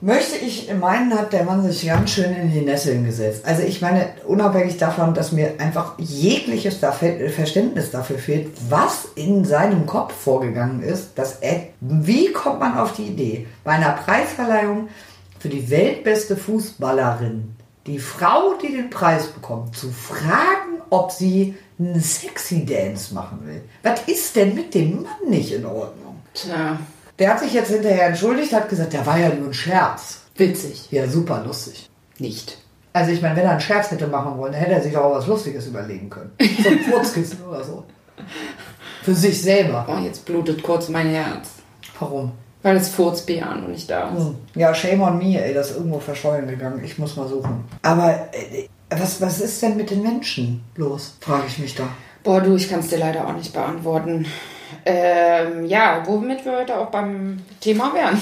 möchte ich meinen, hat der Mann sich ganz schön in die Nesseln gesetzt. Also ich meine, unabhängig davon, dass mir einfach jegliches Verständnis dafür fehlt, was in seinem Kopf vorgegangen ist, dass er, wie kommt man auf die Idee, bei einer Preisverleihung für die weltbeste Fußballerin, die Frau, die den Preis bekommt, zu fragen, ob sie einen Sexy Dance machen will. Was ist denn mit dem Mann nicht in Ordnung? Tja. Der hat sich jetzt hinterher entschuldigt, hat gesagt, der war ja nur ein Scherz. Witzig. Ja, super lustig. Nicht. Also ich meine, wenn er einen Scherz hätte machen wollen, dann hätte er sich auch was Lustiges überlegen können. So ein Furzkissen oder so. Für sich selber. Oh, jetzt blutet kurz mein Herz. Warum? Weil es Furzbeeren und nicht da ist. Hm. Ja, shame on me, ey, das ist irgendwo verschollen gegangen. Ich muss mal suchen. Aber äh, was, was ist denn mit den Menschen los? Frage ich mich da. Boah, du, ich kann es dir leider auch nicht beantworten. Ähm, ja, womit wir heute auch beim Thema wären.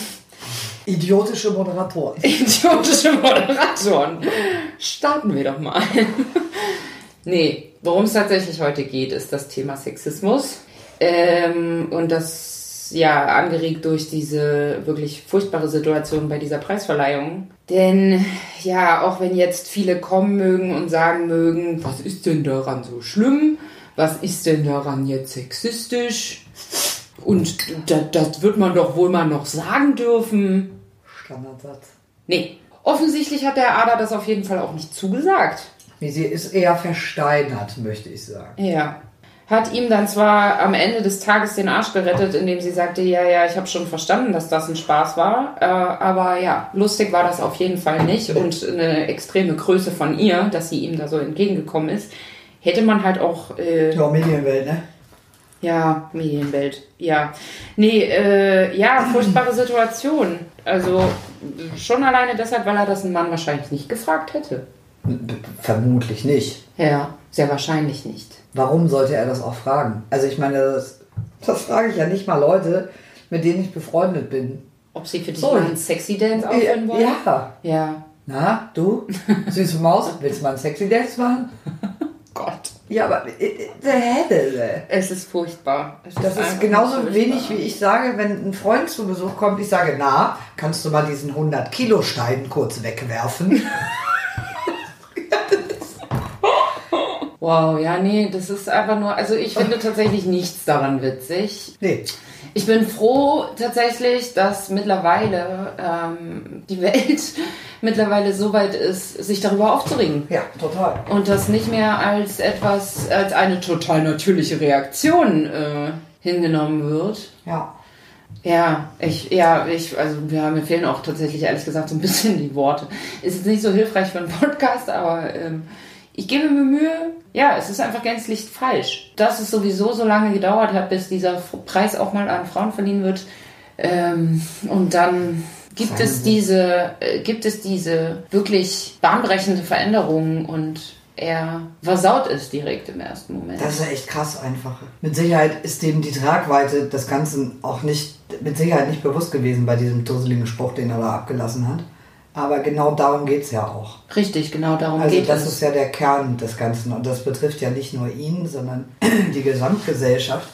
Idiotische Moderatoren. Idiotische Moderatoren. Starten wir doch mal. nee, worum es tatsächlich heute geht, ist das Thema Sexismus. Ähm, und das, ja, angeregt durch diese wirklich furchtbare Situation bei dieser Preisverleihung. Denn, ja, auch wenn jetzt viele kommen mögen und sagen mögen, was ist denn daran so schlimm? Was ist denn daran jetzt sexistisch? Und das, das wird man doch wohl mal noch sagen dürfen. Standardsatz. Nee. Offensichtlich hat der Ada das auf jeden Fall auch nicht zugesagt. Nee, sie ist eher versteinert, möchte ich sagen. Ja. Hat ihm dann zwar am Ende des Tages den Arsch gerettet, indem sie sagte, ja, ja, ich habe schon verstanden, dass das ein Spaß war. Äh, aber ja, lustig war das auf jeden Fall nicht. Und eine extreme Größe von ihr, dass sie ihm da so entgegengekommen ist, hätte man halt auch äh, Ja, Medienwelt, ne? Ja, Medienwelt. Ja. Nee, äh, ja, furchtbare Situation. Also schon alleine deshalb, weil er das einen Mann wahrscheinlich nicht gefragt hätte. Vermutlich nicht. Ja, sehr wahrscheinlich nicht. Warum sollte er das auch fragen? Also ich meine, das, das frage ich ja nicht mal Leute, mit denen ich befreundet bin. Ob sie für dich So. mal einen Sexy Dance aufhören wollen? Ja. Ja. Na, du, süße Maus, willst du mal einen Sexy Dance machen? Gott. Ja, aber äh, äh, der Helle. Es ist furchtbar. Es Das ist einfach genauso furchtbar. wenig, wie ich sage, wenn ein Freund zu Besuch kommt, ich sage, na, kannst du mal diesen 100 Kilo Stein kurz wegwerfen? Wow, ja, nee, das ist einfach nur, also ich finde tatsächlich nichts daran witzig. nee. Ich bin froh tatsächlich, dass mittlerweile ähm, die Welt mittlerweile so weit ist, sich darüber aufzuregen. Ja, total. Und das nicht mehr als etwas, als eine total natürliche Reaktion äh, hingenommen wird. Ja. Ja, ich, ja, ich, also ja, mir fehlen auch tatsächlich ehrlich gesagt so ein bisschen die Worte. Ist jetzt nicht so hilfreich für einen Podcast, aber ähm, ich gebe mir Mühe. Ja, es ist einfach gänzlich falsch. Dass es sowieso so lange gedauert hat, bis dieser Preis auch mal an Frauen verliehen wird. Ähm, und dann gibt es diese, äh, gibt es diese wirklich bahnbrechende Veränderung und er versaut es direkt im ersten Moment. Das ist ja echt krass einfach. Mit Sicherheit ist dem die Tragweite des Ganzen auch nicht, mit Sicherheit nicht bewusst gewesen bei diesem dusseligen Spruch, den er da abgelassen hat. Aber genau darum geht es ja auch. Richtig, genau darum Also geht das es. ist ja der Kern des Ganzen und das betrifft ja nicht nur ihn, sondern die Gesamtgesellschaft,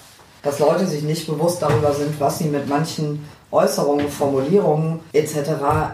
dass Leute sich nicht bewusst darüber sind, was sie mit manchen Äußerungen, Formulierungen etc.,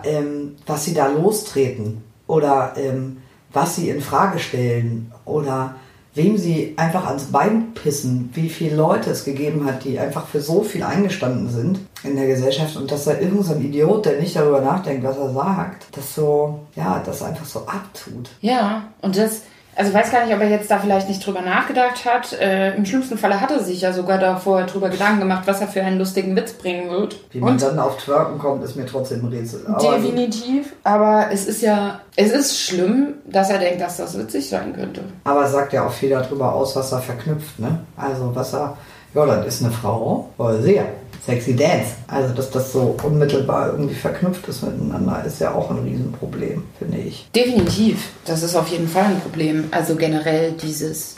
ähm, was sie da lostreten oder ähm, was sie in Frage stellen oder wem sie einfach ans Bein pissen, wie viele Leute es gegeben hat, die einfach für so viel eingestanden sind in der Gesellschaft und dass da irgendein so ein Idiot, der nicht darüber nachdenkt, was er sagt, das so, ja, das einfach so abtut. Ja, und das, also weiß gar nicht, ob er jetzt da vielleicht nicht drüber nachgedacht hat. Äh, Im schlimmsten Falle hat er sich ja sogar davor drüber Gedanken gemacht, was er für einen lustigen Witz bringen wird. Wie man Und dann auf Twerken kommt, ist mir trotzdem ein Rätsel. Aber definitiv. Aber es ist ja, es ist schlimm, dass er denkt, dass das witzig sein könnte. Aber sagt ja auch viel darüber aus, was er verknüpft, ne? Also was er, ja, das ist eine Frau, voll sehr. Sexy Dance. Also dass das so unmittelbar irgendwie verknüpft ist miteinander, ist ja auch ein Riesenproblem, finde ich. Definitiv. Das ist auf jeden Fall ein Problem. Also generell dieses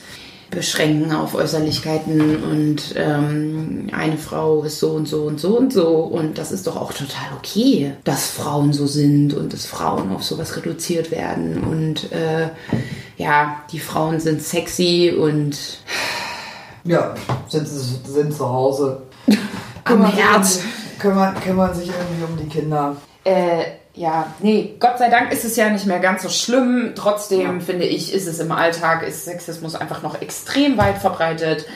Beschränken auf Äußerlichkeiten und ähm, eine Frau ist so und so und so und so. Und das ist doch auch total okay, dass Frauen so sind und dass Frauen auf sowas reduziert werden. Und äh, ja, die Frauen sind sexy und Ja, sind, sind zu Hause. Am Herz. Kümmern, kümmern sich irgendwie um die Kinder. Äh, ja, nee, Gott sei Dank ist es ja nicht mehr ganz so schlimm. Trotzdem finde ich, ist es im Alltag, ist Sexismus einfach noch extrem weit verbreitet.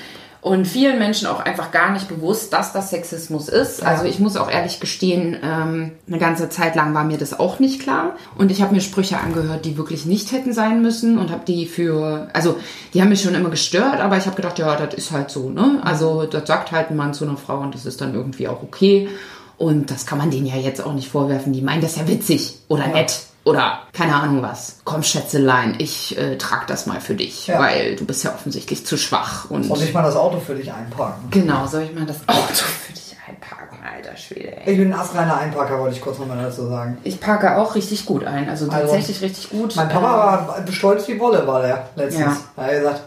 Und vielen Menschen auch einfach gar nicht bewusst, dass das Sexismus ist. Also ich muss auch ehrlich gestehen, ähm, eine ganze Zeit lang war mir das auch nicht klar. Und ich habe mir Sprüche angehört, die wirklich nicht hätten sein müssen und habe die für, also die haben mich schon immer gestört, aber ich habe gedacht, ja, das ist halt so, ne? Also das sagt halt ein Mann zu einer Frau und das ist dann irgendwie auch okay. Und das kann man denen ja jetzt auch nicht vorwerfen. Die meinen das ja witzig oder nett oder keine Ahnung was. Komm, Schätzelein, ich äh, trag das mal für dich, Ja. weil du bist ja offensichtlich zu schwach. Und Soll ich mal das Auto für dich einparken? genau, soll ich mal das Auto für dich einparken, alter Schwede. Ey. Ich bin ein astreiner Einparker, wollte ich kurz nochmal dazu sagen. Ich parke auch richtig gut ein, also Also, tatsächlich richtig gut. Mein Papa war stolz wie Wolle, war der letztens. Ja. Da hat er gesagt,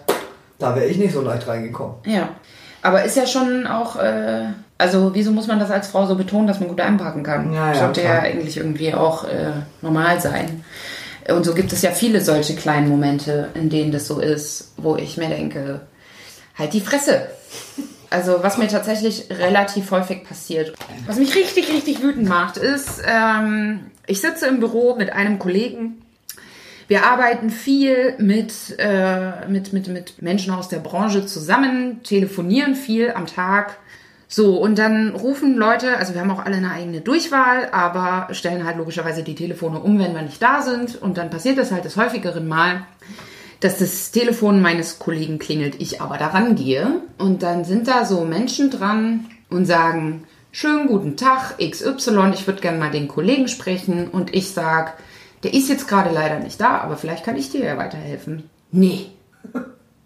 da wäre ich nicht so leicht reingekommen. Ja, aber ist ja schon auch, äh, also wieso muss man das als Frau so betonen, dass man gut einparken kann? Ja, ja, Sollte ja klar. eigentlich irgendwie auch äh, normal sein. Und so gibt es ja viele solche kleinen Momente, in denen das so ist, wo ich mir denke, halt die Fresse. Also was mir tatsächlich relativ häufig passiert. Was mich richtig, richtig wütend macht, ist, ähm, ich sitze im Büro mit einem Kollegen, wir arbeiten viel mit, äh, mit, mit, mit Menschen aus der Branche zusammen, telefonieren viel am Tag. So, und dann rufen Leute, also wir haben auch alle eine eigene Durchwahl, aber stellen halt logischerweise die Telefone um, wenn wir nicht da sind. Und dann passiert das halt des häufigeren Mal, dass das Telefon meines Kollegen klingelt, ich aber daran gehe. Und dann sind da so Menschen dran und sagen, schönen guten Tag, XY, ich würde gerne mal den Kollegen sprechen. Und ich sag, der ist jetzt gerade leider nicht da, aber vielleicht kann ich dir ja weiterhelfen. Nee,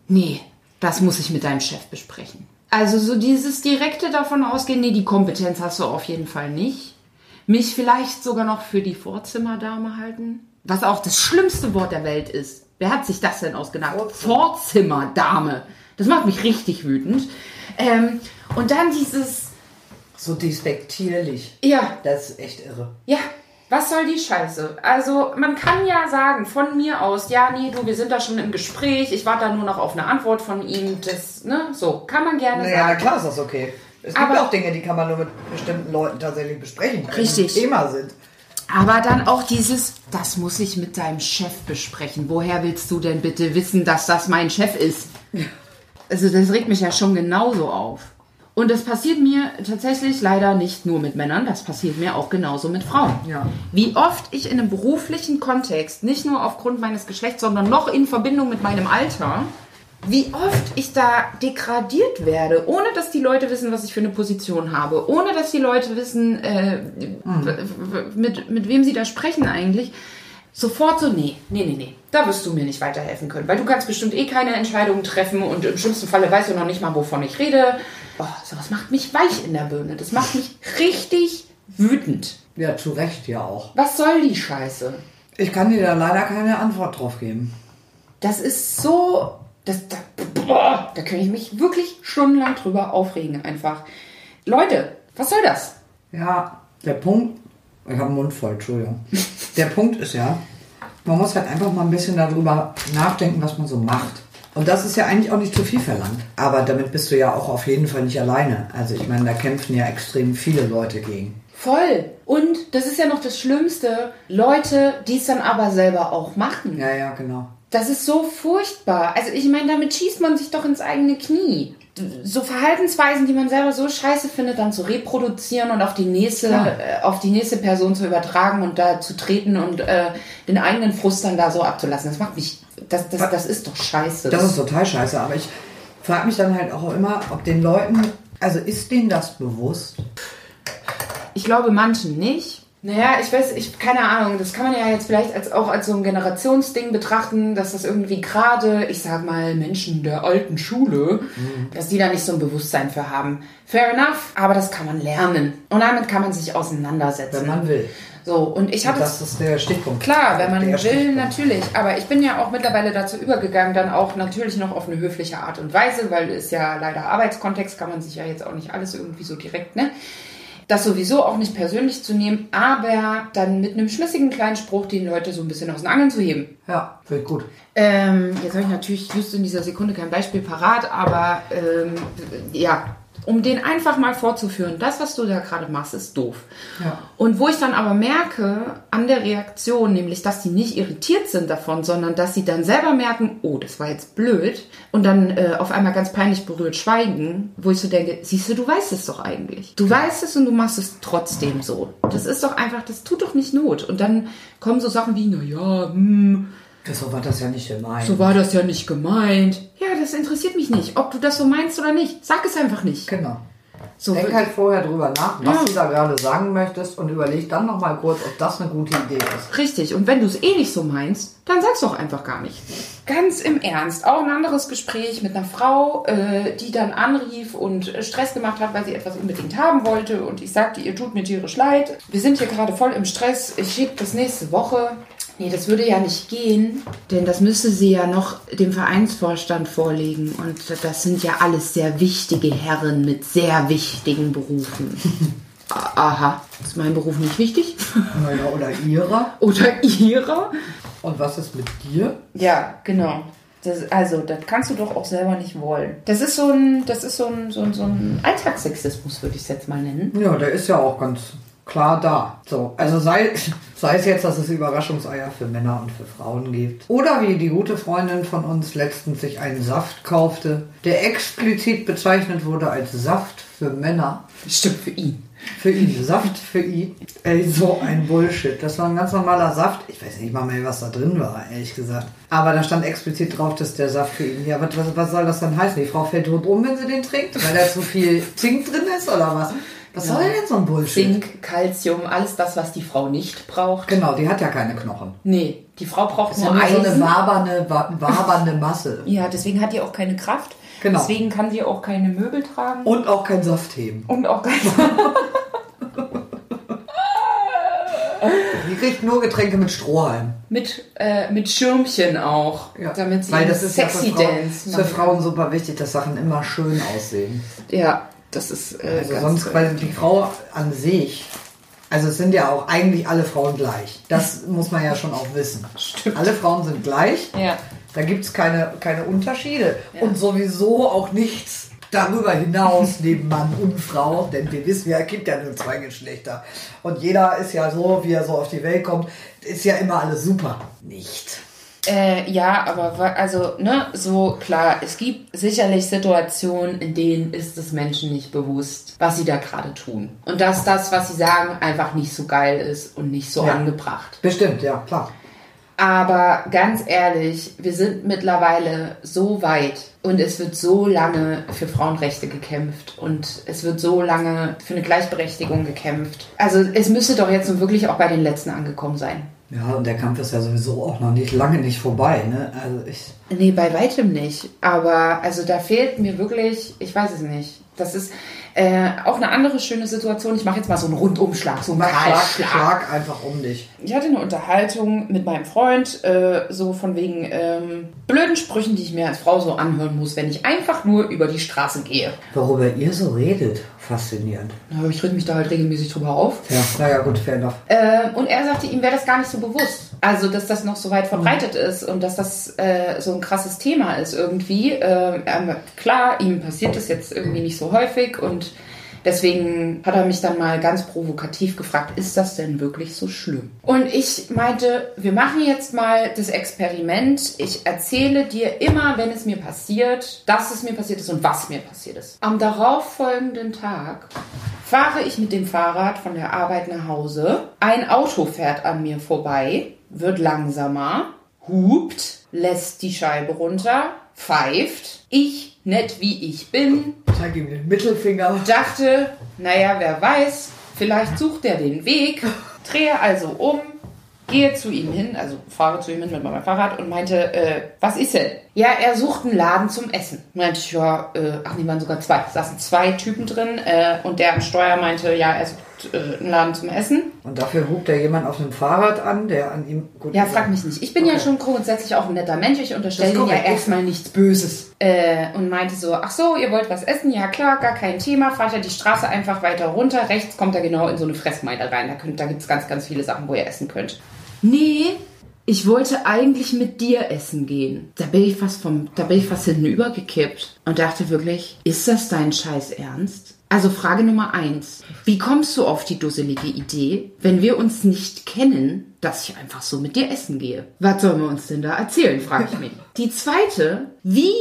nee, das muss ich mit deinem Chef besprechen. Also so dieses direkte davon ausgehen, nee, die Kompetenz hast du auf jeden Fall nicht. Mich vielleicht sogar noch für die Vorzimmerdame halten. Was auch das schlimmste Wort der Welt ist. Wer hat sich das denn ausgedacht? Vorzimmerdame. Das macht mich richtig wütend. Ähm, und dann dieses, So despektierlich. ja, Das ist echt irre. ja, Was soll die Scheiße? Also, man kann ja sagen, von mir aus, ja, nee, du, wir sind da schon im Gespräch, ich warte da nur noch auf eine Antwort von ihm, das, ne, so, kann man gerne Naja, na sagen. klar ist das okay. Es gibt Aber- auch Dinge, die kann man nur mit bestimmten Leuten tatsächlich besprechen. die Richtig. Thema sind. Aber dann auch dieses, das muss ich mit deinem Chef besprechen. Woher willst du denn bitte wissen, dass das mein Chef ist? Also das regt mich ja schon genauso auf. Und das passiert mir tatsächlich leider nicht nur mit Männern, das passiert mir auch genauso mit Frauen. Ja. Wie oft ich in einem beruflichen Kontext, nicht nur aufgrund meines Geschlechts, sondern noch in Verbindung mit meinem Alter, wie oft ich da degradiert werde, ohne dass die Leute wissen, was ich für eine Position habe, ohne dass die Leute wissen, äh, w- mit, mit wem sie da sprechen eigentlich. Sofort so, nee, nee, nee, nee, da wirst du mir nicht weiterhelfen können, weil du kannst bestimmt eh keine Entscheidungen treffen und im schlimmsten Falle weißt du noch nicht mal, wovon ich rede. Boah, sowas macht mich weich in der Birne. Das macht mich richtig wütend. Ja, zu Recht ja auch. Was soll die Scheiße? Ich kann dir da leider keine Antwort drauf geben. Das ist so. Das, da, boah, da könnte ich mich wirklich stundenlang drüber aufregen, einfach. Leute, was soll das? Ja, der Punkt, ich habe einen Mund voll, Entschuldigung. Der Punkt ist ja, man muss halt einfach mal ein bisschen darüber nachdenken, was man so macht. Und das ist ja eigentlich auch nicht zu viel verlangt. Aber damit bist du ja auch auf jeden Fall nicht alleine. Also ich meine, da kämpfen ja extrem viele Leute gegen. Voll. Und das ist ja noch das Schlimmste, Leute, die es dann aber selber auch machen. Ja, ja, genau. Das ist so furchtbar. Also ich meine, damit schießt man sich doch ins eigene Knie. So Verhaltensweisen, die man selber so scheiße findet, dann zu reproduzieren und auf die nächste, äh, auf die nächste Person zu übertragen und da zu treten und äh, den eigenen Frust dann da so abzulassen. Das macht mich, das, das, das ist doch scheiße. Das ist total scheiße. Aber ich frage mich dann halt auch immer, ob den Leuten, also ist denen das bewusst? Ich glaube manchen nicht. Naja, ich weiß, ich, keine Ahnung, das kann man ja jetzt vielleicht als, auch als so ein Generationsding betrachten, dass das irgendwie gerade, ich sag mal, Menschen der alten Schule, dass die da nicht so ein Bewusstsein für haben. Fair enough, aber das kann man lernen. Und damit kann man sich auseinandersetzen. Wenn man will. So, und ich habe Das ist der Stichpunkt. Klar, wenn man Der will, Stichpunkt. natürlich. Aber ich bin ja auch mittlerweile dazu übergegangen, dann auch natürlich noch auf eine höfliche Art und Weise, weil es ja leider Arbeitskontext, kann man sich ja jetzt auch nicht alles irgendwie so direkt, ne? Das sowieso auch nicht persönlich zu nehmen, aber dann mit einem schmissigen kleinen Spruch die Leute so ein bisschen aus den Angeln zu heben. Ja, finde gut. Ähm, jetzt habe ich natürlich just in dieser Sekunde kein Beispiel parat, aber ähm, ja, um den einfach mal vorzuführen, das, was du da gerade machst, ist doof. Ja. Und wo ich dann aber merke an der Reaktion, nämlich, dass die nicht irritiert sind davon, sondern dass sie dann selber merken, oh, das war jetzt blöd, und dann äh, auf einmal ganz peinlich berührt schweigen, wo ich so denke, siehst du, du weißt es doch eigentlich. Du weißt es und du machst es trotzdem so. Das ist doch einfach, das tut doch nicht Not. Und dann kommen so Sachen wie, na ja, hm, So war das ja nicht gemeint. so war das ja nicht gemeint. Ja, das interessiert mich nicht. Ob du das so meinst oder nicht. Sag es einfach nicht. Genau. So, Denk halt vorher drüber nach, was Ja. du da gerade sagen möchtest und überleg dann nochmal kurz, ob das eine gute Idee ist. Richtig. Und wenn du es eh nicht so meinst, dann sag's doch einfach gar nicht. Ganz im Ernst. Auch ein anderes Gespräch mit einer Frau, äh, die dann anrief und Stress gemacht hat, weil sie etwas unbedingt haben wollte. Und ich sagte, ihr tut mir tierisch leid. Wir sind hier gerade voll im Stress. Ich schieb das nächste Woche. Nee, das würde ja nicht gehen, denn das müsste sie ja noch dem Vereinsvorstand vorlegen. Und das sind ja alles sehr wichtige Herren mit sehr wichtigen Berufen. Aha, ist mein Beruf nicht wichtig? Naja, oder ihrer. Oder ihrer? Und was ist mit dir? Ja, genau. Das, also, das kannst du doch auch selber nicht wollen. Das ist so ein, das ist so ein, so ein, so ein Alltagssexismus, würde ich es jetzt mal nennen. Ja, der ist ja auch ganz klar da. So, also sei, sei es jetzt, dass es Überraschungseier für Männer und für Frauen gibt. Oder wie die gute Freundin von uns letztens sich einen Saft kaufte, der explizit bezeichnet wurde als Saft für Männer. Stimmt für ihn. Für ihn, Saft für ihn. Ey, so ein Bullshit. Das war ein ganz normaler Saft. Ich weiß nicht mal mehr, was da drin war, ehrlich gesagt. Aber da stand explizit drauf, dass der Saft für ihn. Ja, was, was, soll das dann heißen? Die Frau fällt tot um, wenn sie den trinkt? Weil da zu viel Zink drin ist oder was? Was soll denn so ein Bullshit? Zink, Calcium, alles das, was die Frau nicht braucht. Genau, die hat ja keine Knochen. Nee, die Frau braucht ist nur ja nur so eine Eisen. wabernde, wa- wabernde Masse. ja, deswegen hat die auch keine Kraft. Genau. Deswegen kann sie auch keine Möbel tragen. Und auch kein Saft heben. Und auch keine... Die kriegt nur Getränke mit Strohhalm. mit, äh, mit Schirmchen auch. Damit sie Weil das ist ja sexy für Frauen, Dance für machen Frauen super wichtig, dass Sachen immer schön aussehen. Ja, das ist äh, Also sonst, toll. weil die Frau an sich Also es sind ja auch eigentlich alle Frauen gleich. Das muss man ja schon auch wissen. Stimmt. Alle Frauen sind gleich. Ja. Da gibt es keine, keine Unterschiede. Und sowieso auch nichts darüber hinaus neben Mann und Frau. Denn wir wissen ja, es gibt ja nur zwei Geschlechter. Und jeder ist ja so, wie er so auf die Welt kommt, ist ja immer alles super. Nicht. Äh, ja, aber also, ne, so klar, es gibt sicherlich Situationen, in denen ist es Menschen nicht bewusst, was sie da gerade tun. Und dass das, was sie sagen, einfach nicht so geil ist und nicht so Ja. angebracht. Bestimmt, ja, klar. Aber ganz ehrlich, wir sind mittlerweile so weit und es wird so lange für Frauenrechte gekämpft und es wird so lange für eine Gleichberechtigung gekämpft. Also es müsste doch jetzt nun wirklich auch bei den Letzten angekommen sein. Ja, und der Kampf ist ja sowieso auch noch nicht lange nicht vorbei. Ne? Also ich. Nee, bei weitem nicht. Aber also da fehlt mir wirklich, ich weiß es nicht. Das ist äh, auch eine andere schöne Situation. Ich mache jetzt mal so einen Rundumschlag, so einen Mach Schlag. Schlag einfach um dich. Ich hatte eine Unterhaltung mit meinem Freund, äh, so von wegen ähm, blöden Sprüchen, die ich mir als Frau so anhören muss, wenn ich einfach nur über die Straße gehe. Worüber ihr so redet, faszinierend. Ich rede mich da halt regelmäßig drüber auf. Ja, naja, gut, fair enough. Äh, und er sagte, ihm wäre das gar nicht so bewusst. Also, dass das noch so weit verbreitet ist und dass das äh, so ein krasses Thema ist irgendwie. Äh, ähm, klar, ihm passiert das jetzt irgendwie nicht so häufig und deswegen hat er mich dann mal ganz provokativ gefragt, ist das denn wirklich so schlimm? Und ich meinte, wir machen jetzt mal das Experiment. Ich erzähle dir immer, wenn es mir passiert, dass es mir passiert ist und was mir passiert ist. Am darauffolgenden Tag fahre ich mit dem Fahrrad von der Arbeit nach Hause. Ein Auto fährt an mir vorbei, wird langsamer, hupt, lässt die Scheibe runter, pfeift. Ich, nett wie ich bin, Zeig ihm den Mittelfinger. dachte, naja, wer weiß, vielleicht sucht er den Weg. Drehe also um, gehe zu ihm hin, also fahre zu ihm hin mit meinem Fahrrad und meinte, äh, was ist denn? Ja, er sucht einen Laden zum Essen. Meinte ich, ja, äh, ach, die waren sogar zwei. Es saßen zwei Typen drin äh, und der am Steuer meinte, ja, er sucht äh, einen Laden zum Essen. Und dafür hupt er jemand auf einem Fahrrad an, der an ihm gut Ja, frag mich nicht. Ich bin ja Okay. schon grundsätzlich auch ein netter Mensch. Ich unterstelle ihm ja erstmal nichts Böses. Äh, und meinte so, ach so, ihr wollt was essen? Ja klar, gar kein Thema. Fahrt ja die Straße einfach weiter runter. Rechts kommt er genau in so eine Fressmeile rein. Da, könnt, da gibt's ganz, ganz viele Sachen, wo ihr essen könnt. Nee, ich wollte eigentlich mit dir essen gehen. Da bin ich fast vom, da bin ich fast hinten übergekippt und dachte wirklich, ist das dein Scheiß Ernst? Also Frage Nummer eins. Wie kommst du auf die dusselige Idee, wenn wir uns nicht kennen, dass ich einfach so mit dir essen gehe? Was sollen wir uns denn da erzählen, frage ich mich. Die zweite, wie,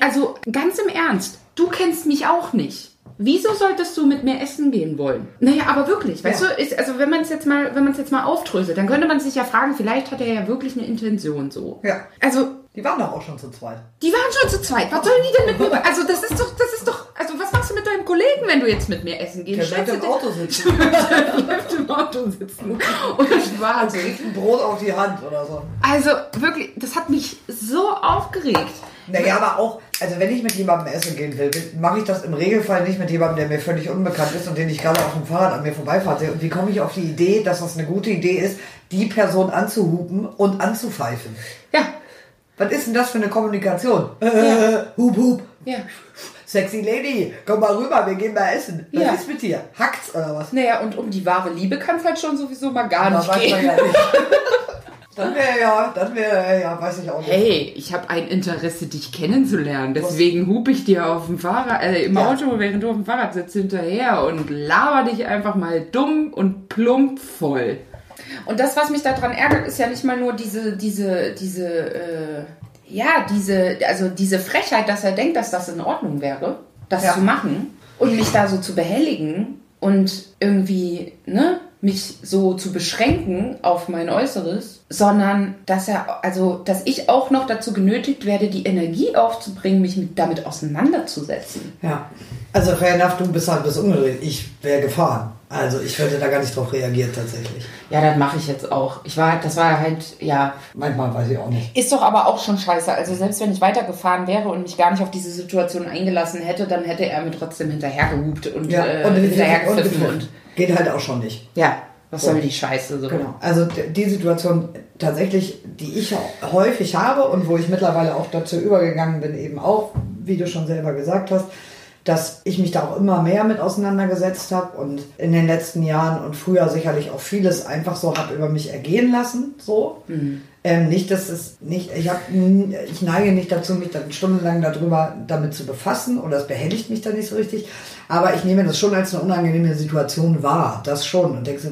also ganz im Ernst, du kennst mich auch nicht. Wieso solltest du mit mir essen gehen wollen? Naja, aber wirklich, weißt Ja. du, ist, also wenn man es jetzt mal, wenn man es jetzt mal auftröselt, dann könnte man sich ja fragen, vielleicht hat er ja wirklich eine Intention so. Ja. Also, Die waren doch auch schon zu zweit. die waren schon zu zweit. Was sollen die denn mit mir? Also, das ist doch, das ist doch, also was machst du mit deinem Kollegen, wenn du jetzt mit mir essen gehst? Der bleibt im Auto sitzen. den- bleibt im Auto sitzen. Und ich war so. Kriegt ein Brot auf die Hand oder so. Also wirklich, das hat mich so aufgeregt. Naja, aber auch, also wenn ich mit jemandem essen gehen will, mache ich das im Regelfall nicht mit jemandem, der mir völlig unbekannt ist und den ich gerade auf dem Fahrrad an mir vorbeifahre. Und wie komme ich auf die Idee, dass das eine gute Idee ist, die Person anzuhupen und anzupfeifen? Ja, Was ist denn das für eine Kommunikation? Äh, hup, hup. ja. Sexy Lady, komm mal rüber, wir gehen mal essen. Was Ja. ist mit dir? Hackt's oder was? Naja, und um die wahre Liebe kann es halt schon sowieso mal gar Das nicht gehen. ja nicht. Dann wäre ja, dann wäre ja, weiß ich auch nicht. Hey, ich habe ein Interesse, dich kennenzulernen. Deswegen hupe ich dir auf dem Fahrrad, äh, im Ja. Auto, während du auf dem Fahrrad sitzt, hinterher und laber dich einfach mal dumm und plump voll. Und das, was mich daran ärgert, ist ja nicht mal nur diese, diese, diese, äh, ja, diese, also diese Frechheit, dass er denkt, dass das in Ordnung wäre, das Ja. zu machen und mich da so zu behelligen und irgendwie, ne, mich so zu beschränken auf mein Äußeres, sondern dass er, also, dass ich auch noch dazu genötigt werde, die Energie aufzubringen, mich mit, damit auseinanderzusetzen. Ja. Also fair enough, du bist halt bis umgedreht. Ich wäre gefahren. Also ich hätte da gar nicht drauf reagiert tatsächlich. Ja, das mache ich jetzt auch. Ich war, das war halt, ja, Manchmal weiß ich auch nicht. Ist doch aber auch schon scheiße. Also selbst wenn ich weitergefahren wäre und mich gar nicht auf diese Situation eingelassen hätte, dann hätte er mir trotzdem hinterhergehupt und, Ja, äh, und, hinterhergepfiffen. und, Und, geht halt auch schon nicht. ja, was So. soll die Scheiße so? Genau. Also die Situation tatsächlich, die ich häufig habe und wo ich mittlerweile auch dazu übergegangen bin, eben auch, wie du schon selber gesagt hast, dass ich mich da auch immer mehr mit auseinandergesetzt habe und in den letzten Jahren und früher sicherlich auch vieles einfach so habe über mich ergehen lassen. So. Mhm. Ähm, nicht, dass es nicht, ich, hab, ich neige nicht dazu, mich dann stundenlang darüber damit zu befassen oder es behelligt mich dann nicht so richtig. Aber ich nehme das schon als eine unangenehme Situation wahr. Das schon. Und denke so,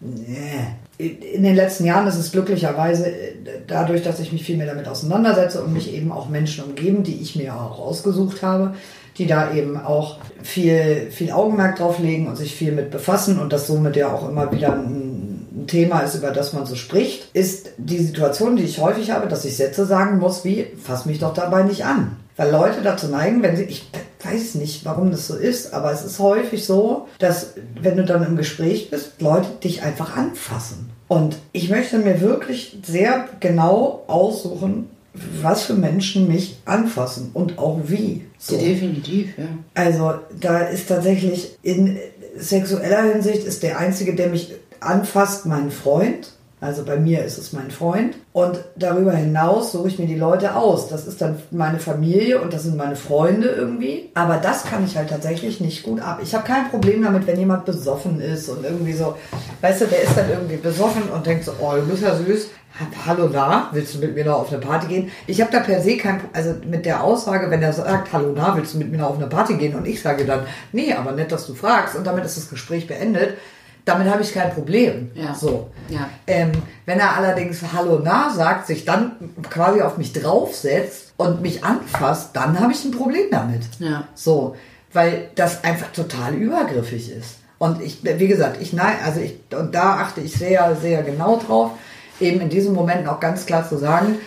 nee. In den letzten Jahren ist es glücklicherweise äh, dadurch, dass ich mich viel mehr damit auseinandersetze und mich eben auch Menschen umgeben, die ich mir auch ausgesucht habe, die da eben auch viel, viel Augenmerk drauf legen und sich viel mit befassen und das somit ja auch immer wieder ein, ein Thema ist, über das man so spricht, ist die Situation, die ich häufig habe, dass ich Sätze sagen muss wie, fass mich doch dabei nicht an. Weil Leute dazu neigen, wenn sie, ich weiß nicht, warum das so ist, aber es ist häufig so, dass wenn du dann im Gespräch bist, Leute dich einfach anfassen. Und ich möchte mir wirklich sehr genau aussuchen, was für Menschen mich anfassen und auch wie. So. Definitiv, ja. Also da ist tatsächlich in sexueller Hinsicht ist der Einzige, der mich anfasst, mein Freund. Also bei mir ist es mein Freund. Und darüber hinaus suche ich mir die Leute aus. Das ist dann meine Familie und das sind meine Freunde irgendwie. Aber das kann ich halt tatsächlich nicht gut ab. Ich habe kein Problem damit, wenn jemand besoffen ist und irgendwie so, weißt du, der ist dann irgendwie besoffen und denkt so, oh, du bist ja süß. Hallo da, willst du mit mir noch auf eine Party gehen? Ich habe da per se kein, also mit der Aussage, wenn er sagt, hallo da, willst du mit mir noch auf eine Party gehen? Und ich sage dann, nee, aber nett, dass du fragst. Und damit ist das Gespräch beendet damit habe ich kein Problem. Ja. So. Ja. Ähm, wenn er allerdings Hallo nah sagt, sich dann quasi auf mich draufsetzt und mich anfasst, dann habe ich ein Problem damit. Ja. So, weil das einfach total übergriffig ist. Und ich, wie gesagt, ich nein, also ich, und da achte ich sehr, sehr genau drauf, eben in diesen Momenten auch ganz klar zu sagen,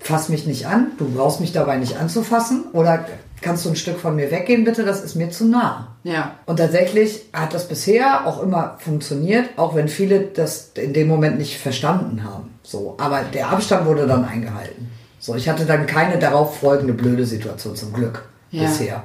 fass mich nicht an, du brauchst mich dabei nicht anzufassen oder kannst du ein Stück von mir weggehen, bitte, das ist mir zu nah. Ja. Und tatsächlich hat das bisher auch immer funktioniert, auch wenn viele das in dem Moment nicht verstanden haben. So, aber der Abstand wurde dann eingehalten. So, ich hatte dann keine darauf folgende blöde Situation zum Glück ja. bisher.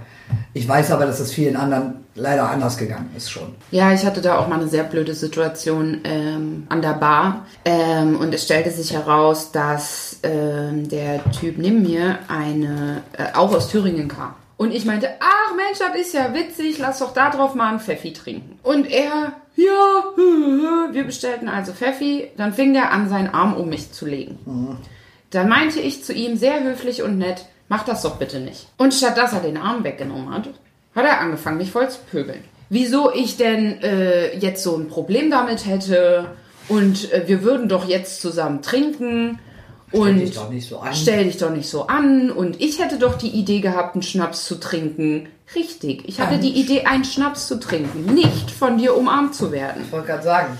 Ich weiß aber, dass es vielen anderen leider anders gegangen ist schon. Ja, ich hatte da auch mal eine sehr blöde Situation ähm, an der Bar. Ähm, und es stellte sich heraus, dass ähm, der Typ neben mir eine, äh, auch aus Thüringen kam. Und ich meinte, ach Mensch, das ist ja witzig, lass doch da drauf mal einen Pfeffi trinken. Und er, ja, wir bestellten also Pfeffi. Dann fing der an, seinen Arm um mich zu legen. Mhm. Dann meinte ich zu ihm sehr höflich und nett, mach das doch bitte nicht. Und statt dass er den Arm weggenommen hat, hat er angefangen, mich voll zu pöbeln. Wieso ich denn äh, jetzt so ein Problem damit hätte und äh, wir würden doch jetzt zusammen trinken und stell dich, doch nicht so an. stell dich doch nicht so an und ich hätte doch die Idee gehabt, einen Schnaps zu trinken. Richtig, ich hatte die Idee, einen Schnaps zu trinken, nicht von dir umarmt zu werden. Ich wollte gerade sagen.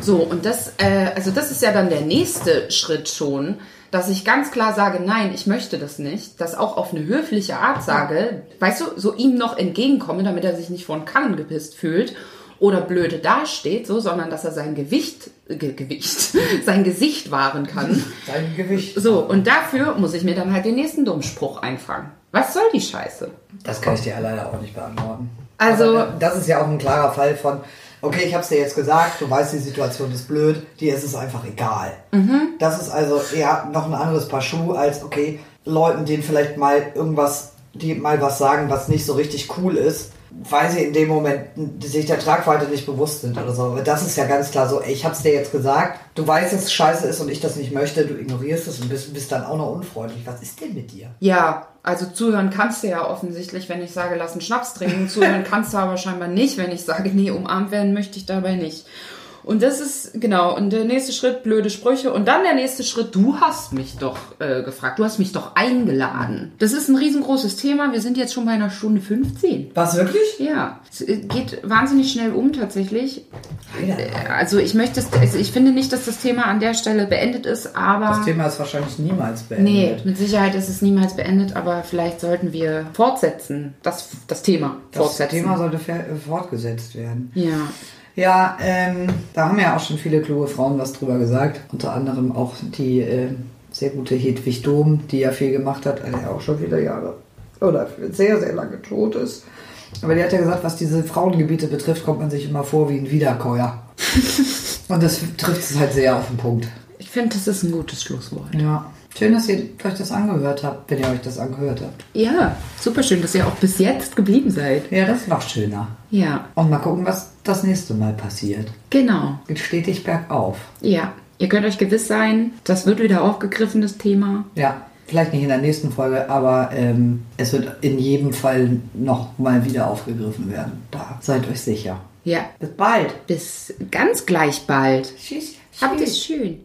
So, und das, äh, also das ist ja dann der nächste Schritt schon, dass ich ganz klar sage, nein, ich möchte das nicht, das auch auf eine höfliche Art sage, weißt du, so ihm noch entgegenkomme, damit er sich nicht von Kannen gepisst fühlt oder blöde dasteht, so, sondern dass er sein Gewicht, Ge Gewicht, sein Gesicht wahren kann. Sein Gewicht. So, und dafür muss ich mir dann halt den nächsten Dummspruch einfangen. Was soll die Scheiße? Das kann ich dir ja leider auch nicht beantworten. Also, Aber das ist ja auch ein klarer Fall von, okay, ich habe es dir jetzt gesagt, du weißt, die Situation ist blöd, dir ist es einfach egal. Mhm. Das ist also eher noch ein anderes Paar Schuhe als, okay, Leuten, denen vielleicht mal irgendwas, die mal was sagen, was nicht so richtig cool ist, weil sie in dem Moment sich der Tragweite nicht bewusst sind oder so. Aber das ist ja ganz klar so, ey, ich hab's dir jetzt gesagt, du weißt, dass es scheiße ist und ich das nicht möchte, du ignorierst es und bist, bist dann auch noch unfreundlich. Was ist denn mit dir? Ja, also zuhören kannst du ja offensichtlich, wenn ich sage, lass einen Schnaps trinken. Zuhören kannst du aber scheinbar nicht, wenn ich sage, nee, umarmt werden möchte ich dabei nicht. Und das ist, genau, und der nächste Schritt, blöde Sprüche. Und dann der nächste Schritt, du hast mich doch äh, gefragt, du hast mich doch eingeladen. Das ist ein riesengroßes Thema. Wir sind jetzt schon bei einer Stunde 15. Was, wirklich? Ja. Es äh, geht wahnsinnig schnell um, tatsächlich. Äh, also ich möchte, also ich finde nicht, dass das Thema an der Stelle beendet ist, aber... Das Thema ist wahrscheinlich niemals beendet. Nee, mit Sicherheit ist es niemals beendet, aber vielleicht sollten wir fortsetzen, das, das Thema fortsetzen. Das Thema sollte fortgesetzt werden. Ja. Ja, ähm, da haben ja auch schon viele kluge Frauen was drüber gesagt. Unter anderem auch die äh, sehr gute Hedwig Dom, die ja viel gemacht hat, also auch schon viele Jahre oder sehr, sehr lange tot ist. Aber die hat ja gesagt, was diese Frauengebiete betrifft, kommt man sich immer vor wie ein Wiederkäuer. Und das trifft es halt sehr auf den Punkt. Ich finde, das ist ein gutes Schlusswort. Ja. Schön, dass ihr euch das angehört habt, wenn ihr euch das angehört habt. Ja, super schön, dass ihr auch bis jetzt geblieben seid. Ja, das ist noch schöner. Ja, Und mal gucken, was das nächste Mal passiert. genau. Geht stetig bergauf. Ja, ihr könnt euch gewiss sein, das wird wieder aufgegriffen, das Thema. Ja, vielleicht nicht in der nächsten Folge, aber ähm, es wird in jedem Fall noch mal wieder aufgegriffen werden. Da seid euch sicher. Ja, Bis bald. bis ganz gleich bald. Tschüss. Habt es schön.